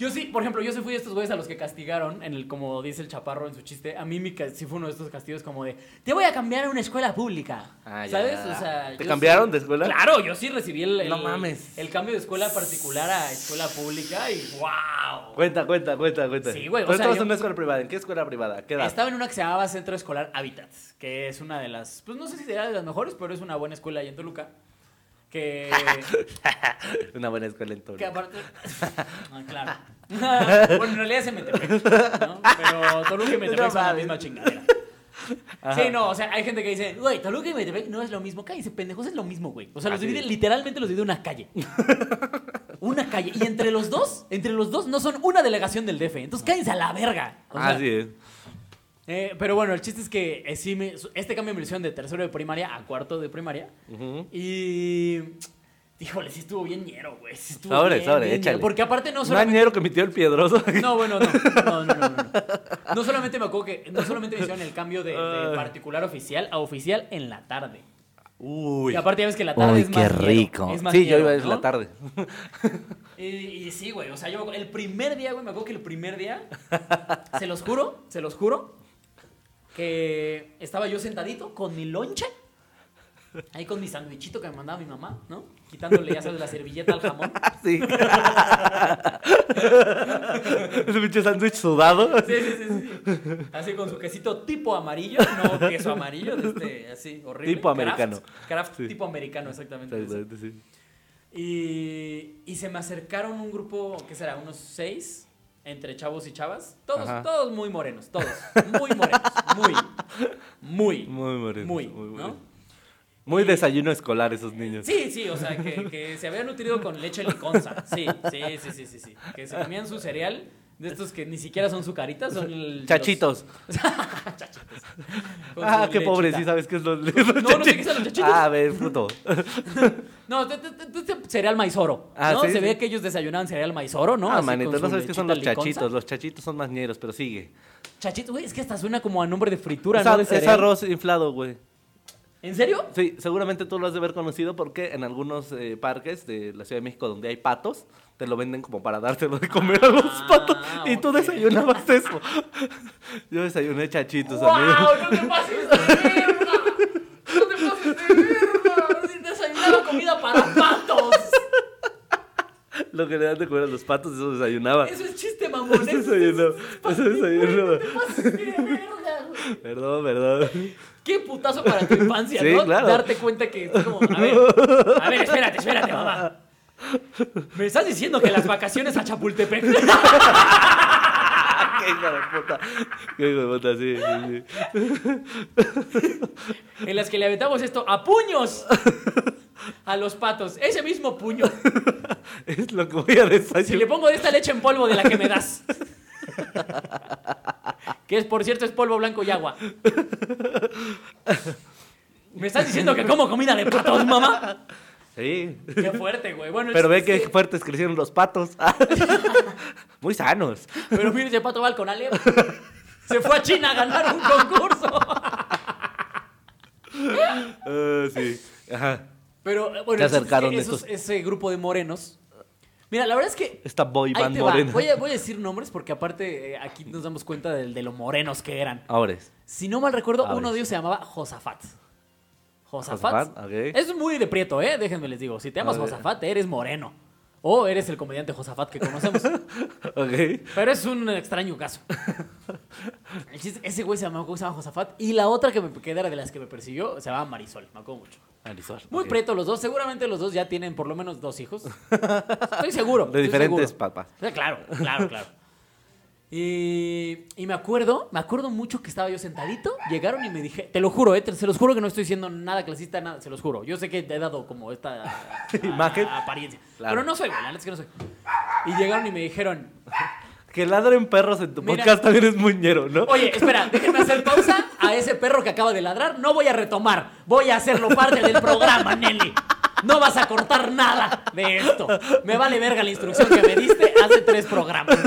Yo sí, por ejemplo, yo sí fui de estos güeyes a los que castigaron, en el, como dice el chaparro en su chiste. A mí mi, sí fue uno de estos castigos como de, te voy a cambiar a una escuela pública. Ah, ya. ¿Sabes? O sea, ¿Te cambiaron sí- de escuela? Claro, yo sí recibí el, el, No mames. el cambio de escuela particular a escuela pública y wow. Cuenta, cuenta, cuenta, cuenta. Sí, güey, o Pero sea, yo- en una escuela privada. ¿En qué escuela privada? ¿Qué edad? Estaba en una que se llamaba Centro Escolar Hábitats, que es una de las, pues no sé si será de las mejores, pero es una buena escuela ahí en Toluca. Que, Una buena escuela en que Toluca. aparte... Ah, claro. bueno, en realidad es en Metepec, ¿no? Pero Toluca y Metepec No son la misma chingadera. Ajá. Sí, no, o sea, hay gente que dice, güey, Toluca y Metepec no es lo mismo. Cállese, pendejos, es lo mismo, güey. O sea, los divide, literalmente los divide una calle. Una calle. Y entre los dos, entre los dos no son una delegación del DF. Entonces cállense a la verga. O sea, Así es. Eh, pero bueno, el chiste es que eh, sí me, este cambio me lo hicieron de tercero de primaria a cuarto de primaria. Ujú. Y. Híjole, sí estuvo bien ñero, güey. Sí estuvo Sobre, bien, sobre, bien échale. ñero, Porque aparte no solamente. añero que metió el piedroso. No, bueno, no. No, no, no, no. No, No solamente me acuerdo que. No solamente me hicieron el cambio de, de particular a oficial a oficial en la tarde. Uy. Y aparte ya ves que la tarde Uy, es qué más ñero, rico. es más Sí, yo ñero, iba desde ¿no? la tarde. Y, y sí, güey. O sea, yo me acuerdo- el primer día, güey, me acuerdo que el primer día, se los juro, se los juro, que estaba yo sentadito con mi lonche, ahí con mi sandwichito que me mandaba mi mamá, ¿no? Quitándole, ya sabes, la servilleta al jamón. Sí. Ese pinche sándwich sudado. Sí, sí, sí, sí. Así con su quesito tipo amarillo, no queso amarillo, este, así, horrible. Tipo americano. Kraft Sí. tipo americano, exactamente. Exactamente, sí. Y, y se me acercaron un grupo, ¿qué será? Unos seis, entre chavos y chavas. Todos, Ajá. todos muy morenos, todos. Muy morenos. Muy, muy. Muy Muy, muy ¿no? Muy desayuno escolar esos niños. Sí, sí, o sea, que, que se habían nutrido con leche liconza. Sí, sí, sí, sí, sí, sí. Que se comían su cereal, de estos que ni siquiera son sucaritas, son el- Chachitos. los- chachitos. Ah, qué pobre, lechita. sí sabes qué es los, los no sé chachitos. qué son los chachitos. Ah, a ver, fruto. No, cereal maizoro. Ah, ¿no? sí, se sí. ve que ellos desayunaban cereal maizoro, ¿no? Ah, manito, no sabes qué son los chachitos. liconza. Los chachitos son más ñeros, pero sigue. Chachito, güey, es que hasta suena como a nombre de fritura, ¿no? De es cereal. arroz inflado, güey. ¿En serio? Sí, seguramente tú lo has de haber conocido porque en algunos eh, parques de la Ciudad de México donde hay patos, te lo venden como para dártelo de comer a los Ah, patos. Y tú desayunabas eso. Yo desayuné chachitos, ¡Wow! amigo. ¡No te pases de verga! ¡No te pases de verga! Sí, Desayunaba comida para patos. Lo que le dan de comer a los patos, eso desayunaba. Eso es chiste, mamón. Eso desayunaba. Eso desayunaba. Perdón, perdón. Qué putazo para tu infancia, Sí, ¿no? claro. Darte cuenta que es como, a ver, a ver, espérate, espérate, mamá. ¿Me estás diciendo que las vacaciones a Chapultepec? Qué hijo de puta. Qué hijo de puta, sí, sí, sí. en las que le aventamos esto a puños a los patos. Ese mismo puño. Es lo que voy a desayunar. Si le pongo de esta leche en polvo de la que me das. Que es, por cierto, es polvo blanco y agua. ¿Me estás diciendo que como comida de patos, mamá? Sí. Qué fuerte, güey. Bueno, Pero ve que- fuertes crecieron los patos. Muy sanos. Pero mire, ese pato va al Conalep. Se fue a China a ganar un concurso. Ah, sí. Ajá. Pero eh, bueno, Se acercaron esos- estos- ese grupo de morenos. Mira, la verdad es que. Esta boy band morena. Voy a, voy a decir nombres porque aparte eh, aquí nos damos cuenta de, de lo morenos que eran. Ahora es. Si no mal recuerdo, uno de ellos se llamaba Josafat. Josafat. Es muy de prieto, ¿eh? Déjenme les digo. Si te llamas. Josafat, eres moreno. O eres el comediante Josafat que conocemos. Ok. Pero es un extraño caso. El chiste- ese güey se llama Josafat. Y la otra que, me, que era de las que me persiguió se llamaba Marisol. Me acuerdo mucho. Marisol. Muy ok. preto los dos. Seguramente los dos ya tienen por lo menos dos hijos. Estoy seguro. De estoy diferentes seguro. papás. Claro, claro, claro. Y, y me acuerdo, me acuerdo mucho que estaba yo sentadito, llegaron y me dije, te lo juro, eh, te- se los juro que no estoy diciendo nada clasista, nada, se los juro. Yo sé que te he dado como esta a- a- Imagen. a- apariencia, Claro. pero no soy, güey, la es que no soy. Y llegaron y me dijeron, Que ladren perros en tu Mira. podcast también es muñero, ¿no? oye, espera, déjenme hacer pausa a a ese perro que acaba de ladrar, no voy a retomar. Voy a hacerlo parte del programa, Nelly. No vas a cortar nada de esto. Me vale verga la instrucción que me diste hace tres programas.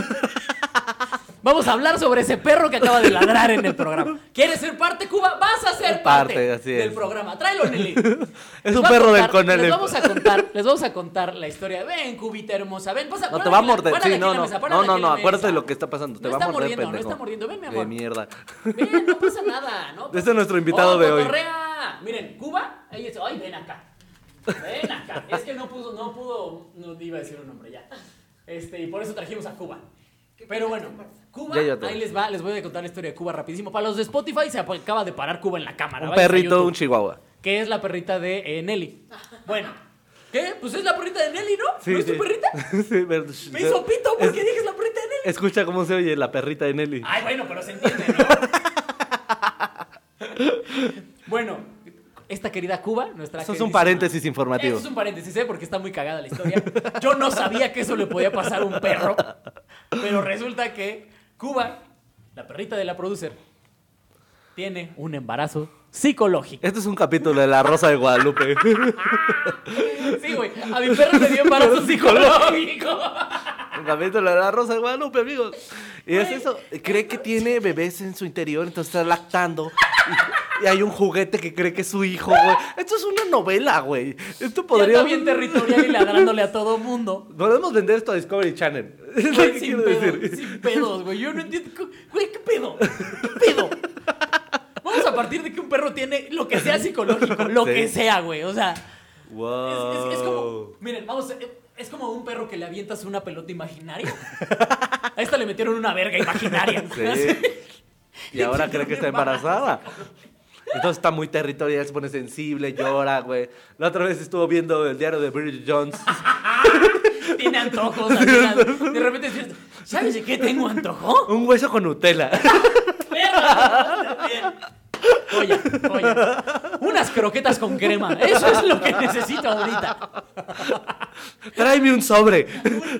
Vamos a hablar sobre ese perro que acaba de ladrar en el programa. ¿Quieres ser parte, Cuba? Vas a ser parte, Parte, así del es. programa. Tráelo, Nelly. Es un a perro del Conalep. Les vamos a contar, les vamos a contar la historia. Ven, cubita hermosa, ven, pasa, No, te va a morder. Sí, no, no. No, no. Acuérdate de lo que está pasando. Te No va a está morder, mordiendo, no está mordiendo. Ven, mi De amor. mierda. Ven, no pasa nada, ¿no? Este es nuestro invitado Oh, de hoy. cotorrea. Miren, Cuba, ahí es, ay, ven acá. Ven acá. Es que no pudo, no pudo, no iba a decir un nombre ya. Este, y por eso trajimos a Cuba. Pero bueno, Cuba, ahí les va, les voy a contar la historia de Cuba rapidísimo. Para los de Spotify se acaba de parar Cuba en la cámara. Un perrito, un chihuahua. Que es la perrita de eh, Nelly. Bueno, ¿qué? Pues es la perrita de Nelly, ¿no? ¿No es tu perrita? sí, pero- Me hizo pito porque Es- dije es la perrita de Nelly. Escucha cómo se oye la perrita de Nelly. Ay, bueno, pero se entiende, ¿no? bueno, esta querida Cuba, nuestra Eso es un paréntesis informativo. Eso es un paréntesis, ¿eh? Porque está muy cagada la historia. Yo no sabía que eso le podía pasar a un perro. Pero resulta que Cuba, la perrita de la producer, tiene un embarazo psicológico. Este es un capítulo de La Rosa de Guadalupe. Sí, güey. A mi perro le dio embarazo psicológico. Un capítulo de La Rosa de Guadalupe, amigos. Y es eso. Cree que tiene bebés en su interior, entonces está lactando. Y, y hay un juguete que cree que es su hijo, güey. Esto es una novela, güey. Esto podría. está bien territorial y ladrándole a todo mundo. Podemos vender esto a Discovery Channel. Güey, sin pedos, decir. sin pedos, güey. Yo no entiendo. Güey, ¿qué pedo? ¿Qué pedo? Vamos a partir de que un perro tiene lo que sea psicológico, lo Sí. que sea, güey. O sea, Wow. es, es- es como. Miren, vamos, a- es como un perro que le avientas una pelota imaginaria. A esta le metieron una verga imaginaria. Sí. Y ahora cree que está embarazada. Entonces está muy territorial, se pone sensible, llora, güey. La otra vez estuvo viendo el diario de Bridget Jones. Tiene antojos. así, de repente dices, ¿sabes de qué tengo antojo? Un hueso con Nutella. Perra. Joya, joya. Unas croquetas con crema. Eso es lo que necesito ahorita. Tráeme un sobre.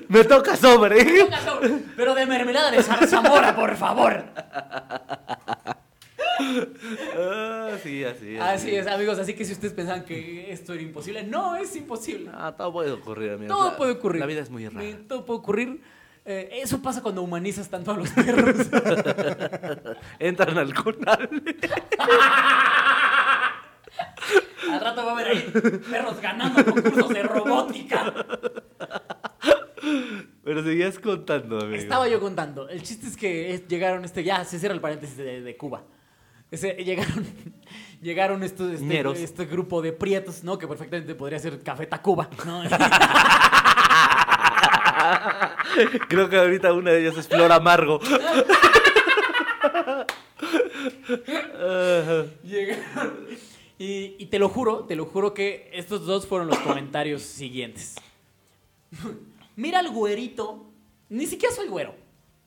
Me toca sobre. Pero de mermelada de zarzamora, por favor. Ah, sí, así es. Así es, amigos. Así que si ustedes pensaban que esto era imposible, no es imposible. Ah, todo puede ocurrir, amigos. Todo puede ocurrir. La vida es muy rara. Todo puede ocurrir. Eh, eso pasa cuando humanizas tanto a los perros. Entran al conal. Al rato va a haber ahí perros ganando concursos de robótica. Pero seguías contando, amigo. Estaba yo contando. El chiste es que es- llegaron este. Ya, se cierra el paréntesis de, de Cuba. Ese, llegaron llegaron estos, este, este grupo de prietos, ¿no? Que perfectamente podría ser Café Tacuba, ¿no? Creo que ahorita una de ellas es Flor Amargo. Llegaron. Y, y te lo juro, te lo juro que estos dos fueron los comentarios siguientes. Mira al güerito. Ni siquiera soy güero.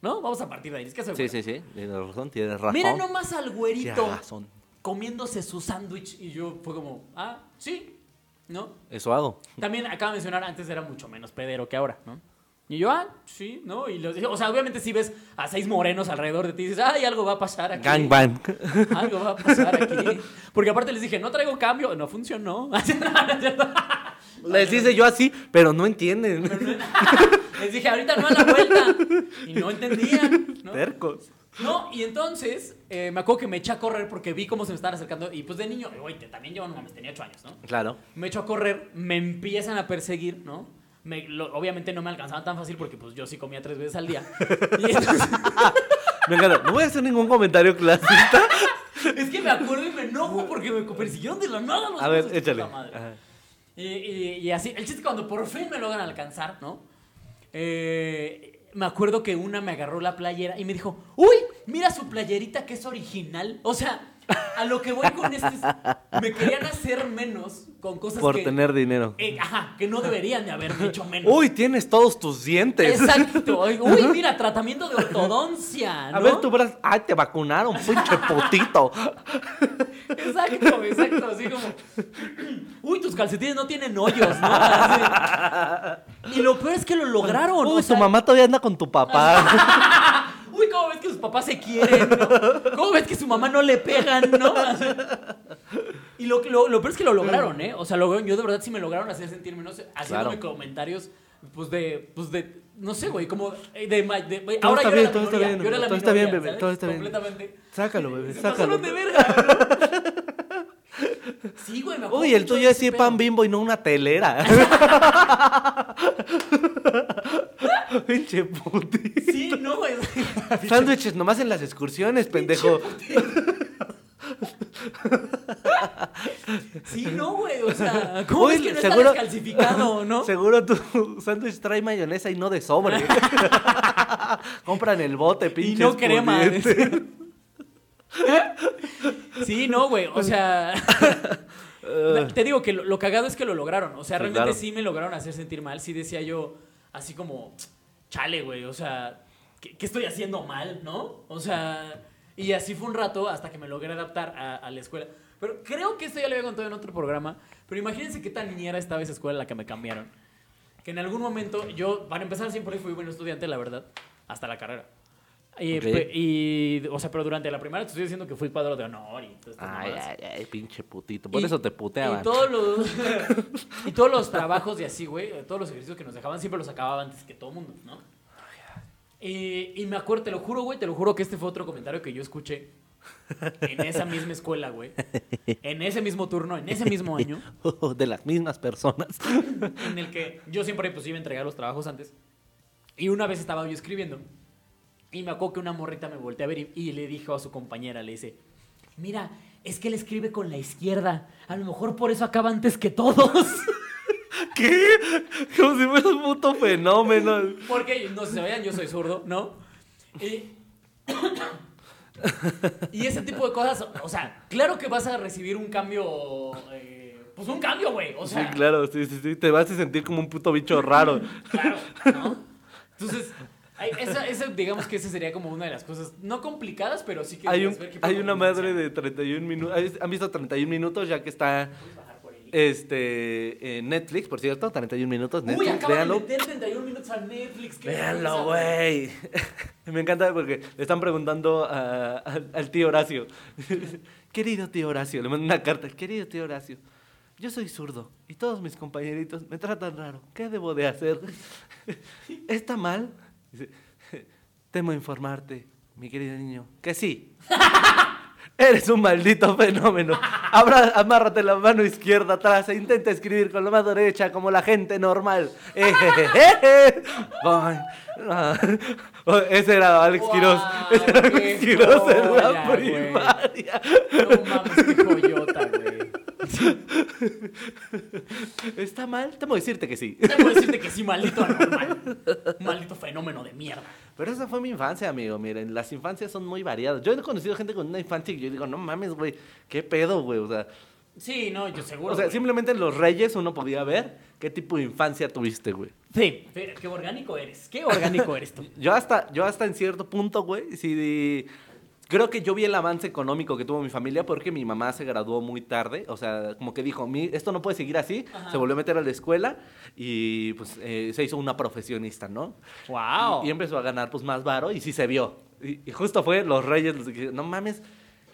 ¿No? Vamos a partir de ahí. Ni siquiera soy sí, güero. sí, sí. Tienes razón, tienes razón. Mira nomás al güerito razón. comiéndose su sándwich. Y yo fue como, ah, sí, ¿no? Eso hago. También acaba de mencionar, antes era mucho menos pedero que ahora, ¿no? Y yo, ah, sí, ¿no? Y los, o sea, obviamente si ves a seis morenos alrededor de ti dices, ay, algo va a pasar aquí. Gangbang. Algo va a pasar aquí. Porque aparte les dije, no traigo cambio, no funcionó. Les dice yo así, pero no entienden. les dije, ahorita no a la vuelta. Y no entendían, ¿no? Tercos. No, y entonces eh, me acuerdo que me eché a correr porque vi cómo se me estaban acercando. Y pues de niño, oye, también yo no mames, tenía ocho años, ¿no? Claro. Me echo a correr, me empiezan a perseguir, ¿no? Me- lo- obviamente no me alcanzaban tan fácil porque pues yo sí comía tres veces al día. Y entonces, Me encanta. No voy a hacer ningún comentario clasista. es que me acuerdo y me enojo porque me persiguieron de la nada los A ver, échale. Y, y- y así, el chiste es que cuando por fin me logran alcanzar, ¿no? Eh, me acuerdo que una me agarró la playera y me dijo, uy, mira su playerita que es original. O sea, a lo que voy con esto es, me querían hacer menos con cosas Por que... tener dinero. eh, ajá, que no deberían de haberme hecho menos. Uy, tienes todos tus dientes. Exacto. Uy, mira, tratamiento de ortodoncia, ¿no? A ver tu brazo. Ay, te vacunaron, pinche putito. Exacto, exacto, así como. Uy, tus calcetines no tienen hoyos, ¿no? Así. Y lo peor es que lo lograron. Uy, o sea, tu mamá todavía anda con tu papá. Uy, ¿cómo ves que sus papás se quieren, ¿no? ¿Cómo ves que su mamá no le pegan, no? Así. Y lo, lo, lo peor es que lo lograron, ¿eh? O sea, lo, yo de verdad sí me lograron hacer sentir menos haciéndome Claro. comentarios, pues de, pues de, no sé, güey, como eh, de, de- Todo ahora está yo bien, era la todo está minoría, bien, yo era la todo está bien, bebé, ¿sabes? todo está bien. Completamente. Sácalo, bebé, Se sácalo. pasaron de verga, ¿no? Sí, güey, me acuerdo Uy, el tuyo es pan bimbo y no una telera. Pinche puti. Sí, no, güey. Sándwiches nomás en las excursiones, pendejo. Sí, no, güey, o sea, ¿cómo Uy, ves que no seguro- está descalcificado, no? Seguro tu sándwich trae mayonesa y no de sobre. Compran el bote, Y pinche. no crema. Sí, no, güey, o sea, te digo que lo, lo cagado es que lo lograron, o sea, realmente claro. sí me lograron hacer sentir mal, sí decía yo así como, chale, güey, o sea, ¿qué, qué estoy haciendo mal, no? O sea, y así fue un rato hasta que me logré adaptar a, a la escuela. Pero creo que esto ya lo había contado en otro programa, pero imagínense qué tan niñera estaba esa escuela en la que me cambiaron. Que en algún momento, yo, para empezar, siempre fui buen estudiante, la verdad, hasta la carrera. Y, o sea, pero durante la primaria te estoy diciendo que fui cuadro de honor y todo esto. Ay, ay, ay, pinche putito. Por Y- eso te puteaban. Y todos los, y todos los trabajos y así, güey, todos los ejercicios que nos dejaban siempre los acababa antes que todo el mundo, ¿no? Y, y me acuerdo, te lo juro, güey, te lo juro que este fue otro comentario que yo escuché en esa misma escuela, güey. En ese mismo turno, en ese mismo año, De las mismas personas. en el que yo siempre pues iba a entregar los trabajos antes. Y una vez estaba yo escribiendo y me acuerdo que una morrita me volteó a ver y, y le dijo a su compañera, le dice, mira, es que él escribe con la izquierda, a lo mejor por eso acaba antes que todos. ¿Qué? Como si fuera un puto fenómeno. Porque, no sé se vayan, yo soy zurdo, ¿no? Y, y ese tipo de cosas, o sea, claro que vas a recibir un cambio, eh, pues un cambio, güey, o sea, sí, claro, sí, sí, sí. Te vas a sentir como un puto bicho raro. Claro, ¿no? Entonces, hay- esa, esa, digamos que esa sería como una de las cosas, no complicadas, pero sí que... Hay, un, ver que hay una madre de 31 minutos. ¿Han visto 31 minutos? Ya que está este, en Netflix, por cierto. 31 minutos, Uy, Netflix, acaban de véanlo. meter 31 minutos a Netflix. Véanlo, güey. Me encanta porque le están preguntando a- al- al tío Horacio. Querido tío Horacio, le mando una carta. Querido tío Horacio, yo soy zurdo y todos mis compañeritos me tratan raro. ¿Qué debo de hacer? ¿Está mal? Dice, temo informarte, mi querido niño, que sí. Eres un maldito fenómeno. Abra- amárrate la mano izquierda atrás e intenta escribir con la mano derecha como la gente normal. Oh, Ese era Alex Guau, Quiroz. Ese era Alex Quiroz en la primaria. No mames, qué joyota, güey. ¿Está mal? Temo decirte que sí. Debo decirte que sí, maldito anormal. Maldito fenómeno de mierda. Pero esa fue mi infancia, amigo. Miren, las infancias son muy variadas. Yo he conocido gente con una infancia que yo digo, no mames, güey, qué pedo, güey. O sea, Sí, no, yo seguro. o sea güey. simplemente en los Reyes uno podía ver qué tipo de infancia tuviste, güey. Sí, pero qué orgánico eres. Qué orgánico eres tú. Yo hasta, yo hasta en cierto punto, güey, sí di- Creo que yo vi el avance económico que tuvo mi familia porque mi mamá se graduó muy tarde. O sea, como que dijo, "Mi- esto no puede seguir así. Ajá. Se volvió a meter a la escuela y pues eh, se hizo una profesionista, ¿no? Wow. Y, y empezó a ganar pues más varo y sí se vio. Y, y justo fue los reyes los que no mames,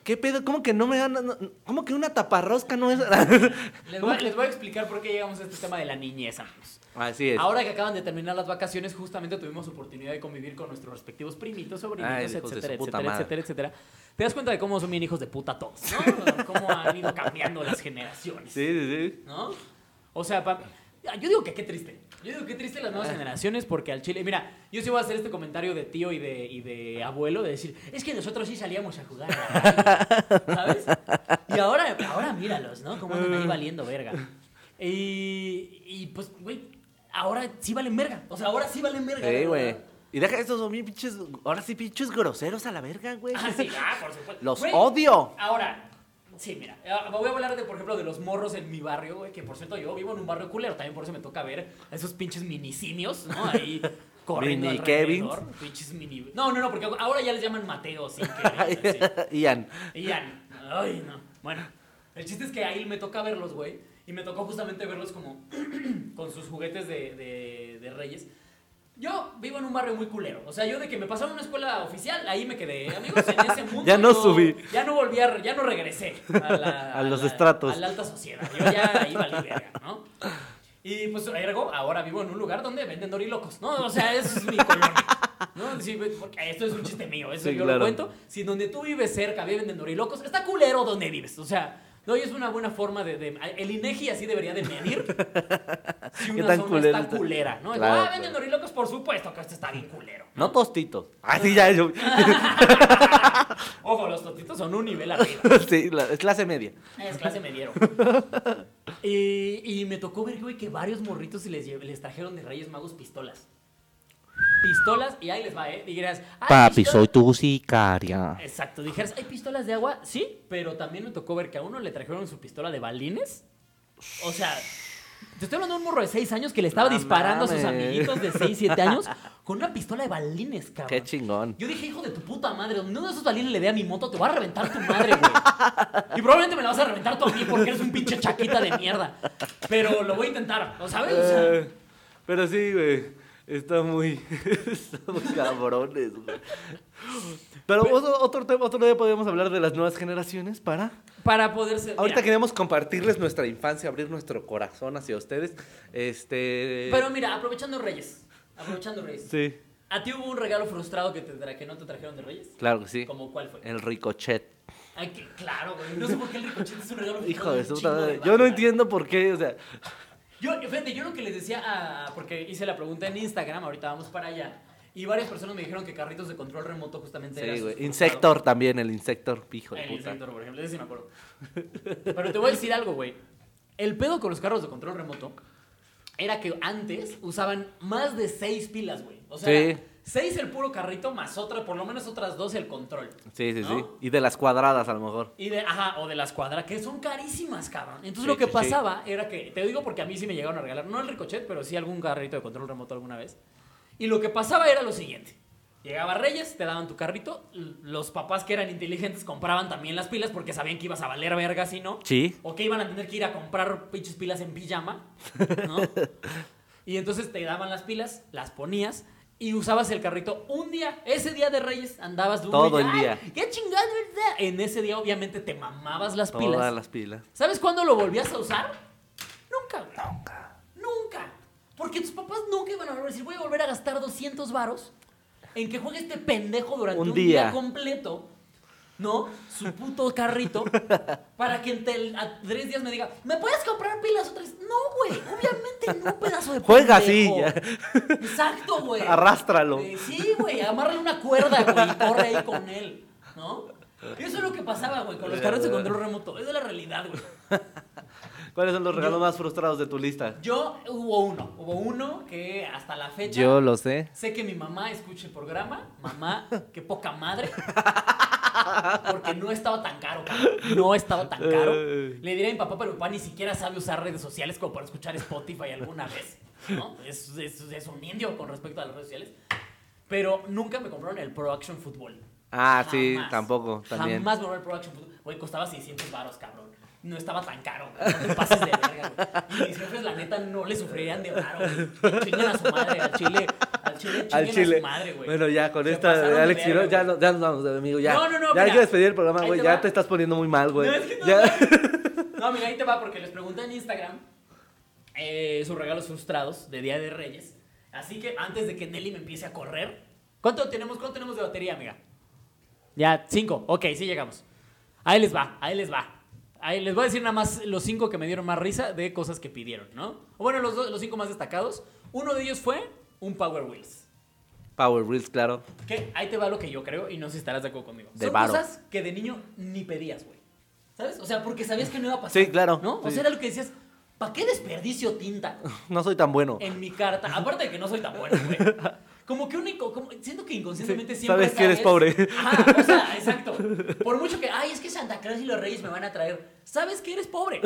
¿qué pedo? ¿Cómo que no me dan, no- cómo que una taparrosca no es? Les voy, les voy a explicar por qué llegamos a este tema de la niñez, amigos. Así es. Ahora que acaban de terminar las vacaciones, justamente tuvimos oportunidad de convivir con nuestros respectivos primitos, sobrinitos, Ay, etcétera, etcétera, etcétera, etcétera. Te das cuenta de cómo son bien hijos de puta todos, ¿no? Cómo han ido cambiando las generaciones, Sí, sí, sí. ¿no? O sea, pa- yo digo que qué triste. Yo digo que triste las nuevas Ah. generaciones porque al chile... Mira, yo sí voy a hacer este comentario de tío y de, y de abuelo de decir, es que nosotros sí salíamos a jugar, a la calle", ¿sabes? Y ahora, ahora míralos, ¿no? Cómo andan ahí valiendo verga. Y, y pues, güey, ahora sí valen verga. O sea, ahora sí valen verga. Sí, güey. Y deja estos son bien pinches, ahora sí pinches groseros a la verga, güey. Ah, sí, ah, por supuesto. Los Güey, odio. Ahora, sí, mira, ah, voy a hablar de, por ejemplo, de los morros en mi barrio, güey, que por cierto yo vivo en un barrio culero, también por eso me toca ver a esos pinches mini simios, ¿no? Ahí corriendo Mini alrededor. Pinches mini... No, no, no, porque ahora ya les llaman Mateo, sí, que... Ian. Ian. Ay, no. Bueno, el chiste es que ahí me toca verlos, güey. Y me tocó justamente verlos como con sus juguetes de, de- de reyes. Yo vivo en un barrio muy culero. O sea, yo de que me pasaron una escuela oficial, ahí me quedé. Amigos, en ese mundo. Ya no yo subí. Ya no volví a. Ya no regresé a, la- A los la- estratos. A la alta sociedad. Yo ya iba a verga, ¿no? Y pues, ergo, ahora vivo en un lugar donde venden dorilocos, ¿no? O sea, eso es mi colonia. ¿no? Sí, porque esto es un chiste mío, eso Sí, yo claro. lo cuento. Si donde tú vives cerca venden dorilocos, está culero donde vives. O sea, no, y es una buena forma de. de- el INEGI así debería de medir si ¿Qué una tan zona culero está culera, ¿no? Claro, ah, venden dorilocos, por supuesto que esto está bien culero. No tostitos. Ah, sí, ya. yo- Ojo, los totitos son un nivel arriba. sí, la- es clase media. Es clase mediero. y, y me tocó ver, güey, que varios morritos les, les trajeron de Reyes Magos pistolas. Pistolas, y ahí les va, ¿eh? Dijeras, "Ay, Papi, pistola". soy tu sicaria. Exacto, dijeras, ¿hay pistolas de agua? Sí, pero también me tocó ver que a uno le trajeron su pistola de balines. O sea, te estoy hablando de un morro de 6 años que le estaba No disparando a sus amiguitos de 6, 7 años con una pistola de balines, cabrón. Qué chingón. Yo dije, hijo de tu puta madre, donde uno de esos balines le dé a mi moto, te voy a reventar tu madre, güey. Y probablemente me la vas a reventar tú a mí porque eres un pinche chaquita de mierda. Pero lo voy a intentar, ¿lo sabes? O sea, Eh, pero sí, güey. Está muy. Estamos cabrones, güey. Pero otro, otro, tema- otro día podríamos hablar de las nuevas generaciones para. para poder ser. Ahorita mira, queremos compartirles nuestra infancia, abrir nuestro corazón hacia ustedes. Este. Pero mira, aprovechando Reyes. Aprovechando Reyes. Sí, ¿A ti hubo un regalo frustrado que, te tra- que no te trajeron de Reyes? claro que sí. ¿Cómo cuál fue? El ricochet. Ay, que, claro, güey. No sé por qué el ricochet es un regalo frustrado. Hijo de puta. Yo no entiendo por qué, o sea. Yo, fíjate, yo lo que les decía a. Porque hice la pregunta en Instagram, ahorita vamos para allá. Y varias personas me dijeron que carritos de control remoto justamente Sí, güey. Insector también, el Insector, hijo de El puta. Inspector, por ejemplo, ese sí me acuerdo. Pero te voy a decir algo, güey. El pedo con los carros de control remoto era que antes usaban más de seis pilas, güey. O sea, Sí. Seis el puro carrito más otra, por lo menos otras dos el control. Sí, sí, ¿no? sí. Y de las cuadradas, a lo mejor. Y de, ajá, o de las cuadras, que son carísimas, cabrón. Entonces Sí, lo que sí, sí. pasaba era que, te digo porque a mí sí me llegaron a regalar, no el ricochet, pero sí algún carrito de control remoto alguna vez. Y lo que pasaba era lo siguiente. Llegaba Reyes, te daban tu carrito, los papás que eran inteligentes compraban también las pilas porque sabían que ibas a valer verga si no. Sí. O que iban a tener que ir a comprar pinches pilas en pijama, ¿no? y entonces te daban las pilas, las ponías y usabas el carrito un día. Ese día de Reyes andabas de un Todo día, el día. "Ay, ¡Qué chingado! En ese día obviamente te mamabas las pilas. Todas las pilas. ¿Sabes cuándo lo volvías a usar? Nunca. Nunca. Nunca. Porque tus papás nunca iban a volver a decir, voy a volver a gastar 200 varos en que juegue este pendejo durante Un un, día. día. completo, ¿no? Su puto carrito, para que en tel- a tres días me diga, ¿me puedes comprar pilas otra vez? No, güey, obviamente no, pedazo de Juega así. Exacto, güey. Arrástralo. Eh, sí, güey, amárrale una cuerda, güey, y corre ahí con él, ¿no? Eso es lo que pasaba, güey, con los carros de control remoto. Esa es la realidad, güey. ¿Cuáles son los regalos Yo- más frustrados de tu lista? Yo, hubo uno, hubo uno que hasta la fecha... lo sé. Sé que mi mamá escucha el programa. Mamá, qué poca madre. Porque no estaba tan caro, cabrón. No estaba tan caro. Le diré a mi papá, pero mi papá ni siquiera sabe usar redes sociales como para escuchar Spotify alguna vez. ¿no? Es, es- es un indio con respecto a las redes sociales. Pero nunca me compraron el Pro Action Football. Ah, sí, tampoco, también. Jamás me compraron el Pro Action Football. Güey, costaba 600 baros, cabrón. No estaba tan caro, güey. No te pases de verga, güey. Y mis jefes, la neta, no le sufrirían de varo, güey. A su madre, al chile. Al chile, Al chile. madre, bueno, ya con Se esta de Alex Quiroz, ya, no- ya nos vamos, amigo. Ya, No, no, no, ya hay mira. que despedir el programa, güey. Ya va. te estás poniendo muy mal, güey. No, es que no, Ya- No, mira, ahí te va porque les pregunté en Instagram eh, sus regalos frustrados de Día de Reyes. Así que antes de que Nelly me empiece a correr. ¿Cuánto tenemos, cuánto tenemos de batería, amiga? Ya, cinco. Ok, sí llegamos. Ahí les va, ahí les va. Ahí les voy a decir nada más los cinco que me dieron más risa de cosas que pidieron, ¿no? Bueno, los, dos- los cinco más destacados. Uno de ellos fue un Power Wheels. Power Reels, claro. Que ahí te va lo que yo creo y no sé si estarás de acuerdo conmigo. De Son varo. cosas que de niño ni pedías, güey. ¿Sabes? O sea, porque sabías que no iba a pasar. Sí, claro, ¿No? O sí. sea, era lo que decías, ¿para qué desperdicio tinta No soy tan bueno. en mi carta? Aparte de que no soy tan bueno, güey. Como que único, como, siento que inconscientemente Sí, siempre sabes que eres pobre. Ajá, o sea, exacto. Por mucho que, ay, es que Santa Claus y los Reyes me van a traer. Sabes que eres pobre.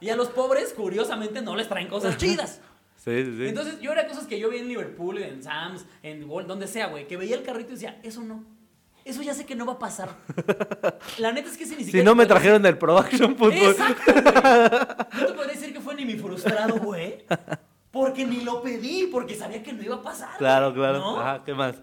Y a los pobres, curiosamente, no les traen cosas chidas. Sí, sí, sí. Entonces, yo era cosas que yo veía en Liverpool, en Sam's, en Wal- donde sea, güey, que veía el carrito y decía, eso no. Eso ya sé que no va a pasar. La neta es que ese ni si siquiera. no te me trajeron el Pro Action decir- Football. Exacto, güey. No te podría decir que fue ni mi frustrado, güey. Porque ni lo pedí, porque sabía que no iba a pasar. Claro, claro. ¿no? Ajá, ¿qué más?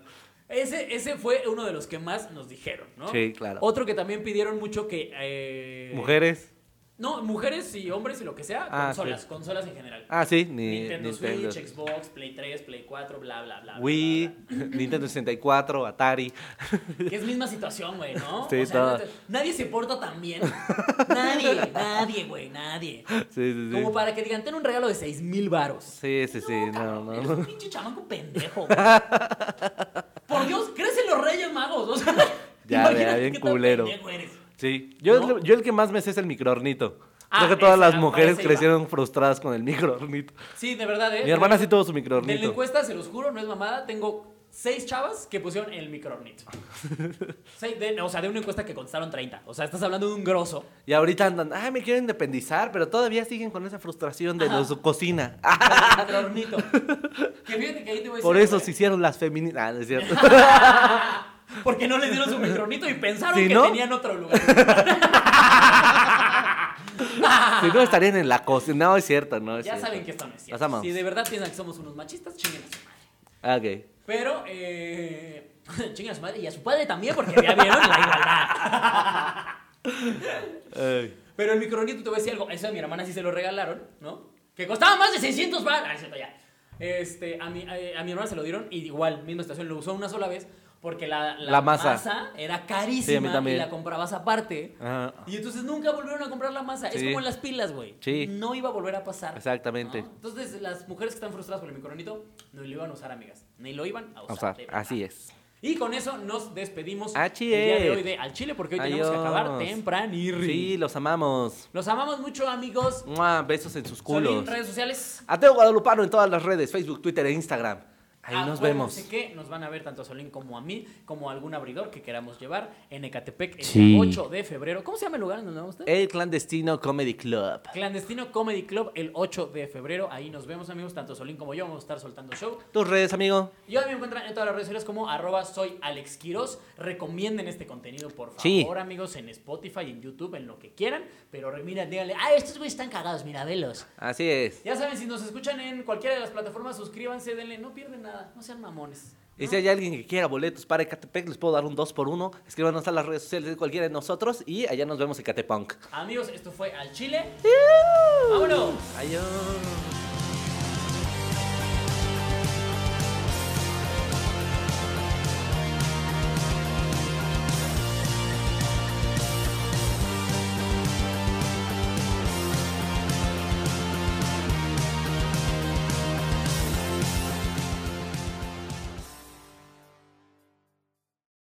Ese, ese fue uno de los que más nos dijeron, ¿no? Sí, claro. Otro que también pidieron mucho que... eh, Mujeres. No, mujeres y hombres y lo que sea, Ah, consolas, sí. consolas en general. Ah, sí, ni, Nintendo, Nintendo. Switch, Xbox, Play 3, Play 4, bla, bla, bla. bla, Wii, bla, Nintendo 64, Atari. Que es misma situación, güey, ¿no? Sí, o sea, nadie se porta tan bien. nadie, nadie, güey, nadie. Sí, sí, sí. Como para que digan, ten un regalo de 6 mil varos. Sí, sí, sí, no, cabrón, no, Eres no. un pinche chamaco pendejo. güey. Por Dios, crecen los reyes magos. O sea, Ya, ya, bien qué tan culero. pendejo eres. Sí, yo, ¿No? yo el que más me sé es el microornito. Ah, Creo que todas las ah, mujeres iba. crecieron frustradas con el microornito. Sí, de verdad, ¿eh? Mi hermana sí tuvo su la microornito. encuesta, se los juro, no es mamada, tengo seis chavas que pusieron el microornito. De- o sea, de una encuesta que contestaron 30. O sea, estás hablando de un grosso. Y ahorita andan, ay, me quiero independizar, pero todavía siguen con esa frustración de su cocina. El microornito. Que fíjate que ahí te voy a decir Por eso ¿eh? se hicieron las feministas. Ah, no es cierto. Porque no les dieron su microornito y pensaron que tenían otro lugar. si no estarían en la cocina. No, es cierto, no es ya cierto. saben que esto no es cierto. Si de verdad piensan que somos unos machistas, chinguen a su madre. Ok. Pero, eh, chinguen a su madre y a su padre también, porque ya vieron la igualdad. Pero el microornito, te voy a decir algo. Eso a mi hermana sí se lo regalaron, ¿no? Que costaba más de 600 bar. Ah, es cierto, ya. Este, a mi, a, a mi hermana se lo dieron y igual, misma estación, lo usó una sola vez porque la, La masa. era Sí, carísima también. y la comprabas aparte. Ajá. Y entonces nunca volvieron a comprar la masa. Es Sí. como en las pilas, güey. Sí. No iba a volver a pasar. Exactamente. ¿no? Entonces, las mujeres que están frustradas por el microornito no lo iban a usar, amigas. Ni lo iban a usar. O sea, así es. Y con eso nos despedimos Achí el día de hoy de Al Chile porque hoy tenemos que acabar temprano. Sí, los amamos. Los amamos mucho, amigos. Mua, Besos en sus culos. Solín, redes sociales. Ateo Guadalupano en todas las redes, Facebook, Twitter e Instagram. Ahí nos vemos. Que nos van a ver tanto a Solín como a mí, como a algún abridor que queramos llevar en Ecatepec el Sí. 8 de febrero. ¿Cómo se llama el lugar donde? El Clandestino Comedy Club. Clandestino Comedy Club el 8 de febrero. Ahí nos vemos, amigos. Tanto Solín como yo vamos a estar soltando show. Tus redes, amigo. Yo me encuentran en todas las redes sociales como arroba soy Alex Quiroz. Recomienden este contenido, por favor, Sí. amigos, en Spotify, en YouTube, en lo que quieran. Pero mira, díganle, ah, estos güeyes están cagados, mira, velos. Así es. Ya saben, si nos escuchan en cualquiera de las plataformas, suscríbanse, denle, no pierden nada, no sean mamones. Y si hay alguien que quiera boletos para Ecatepec, les puedo dar un 2 por 1 Escríbanos a las redes sociales de cualquiera de nosotros y allá nos vemos Ecatepunk. Amigos, esto fue Al Chile. ¡Vámonos! Adiós.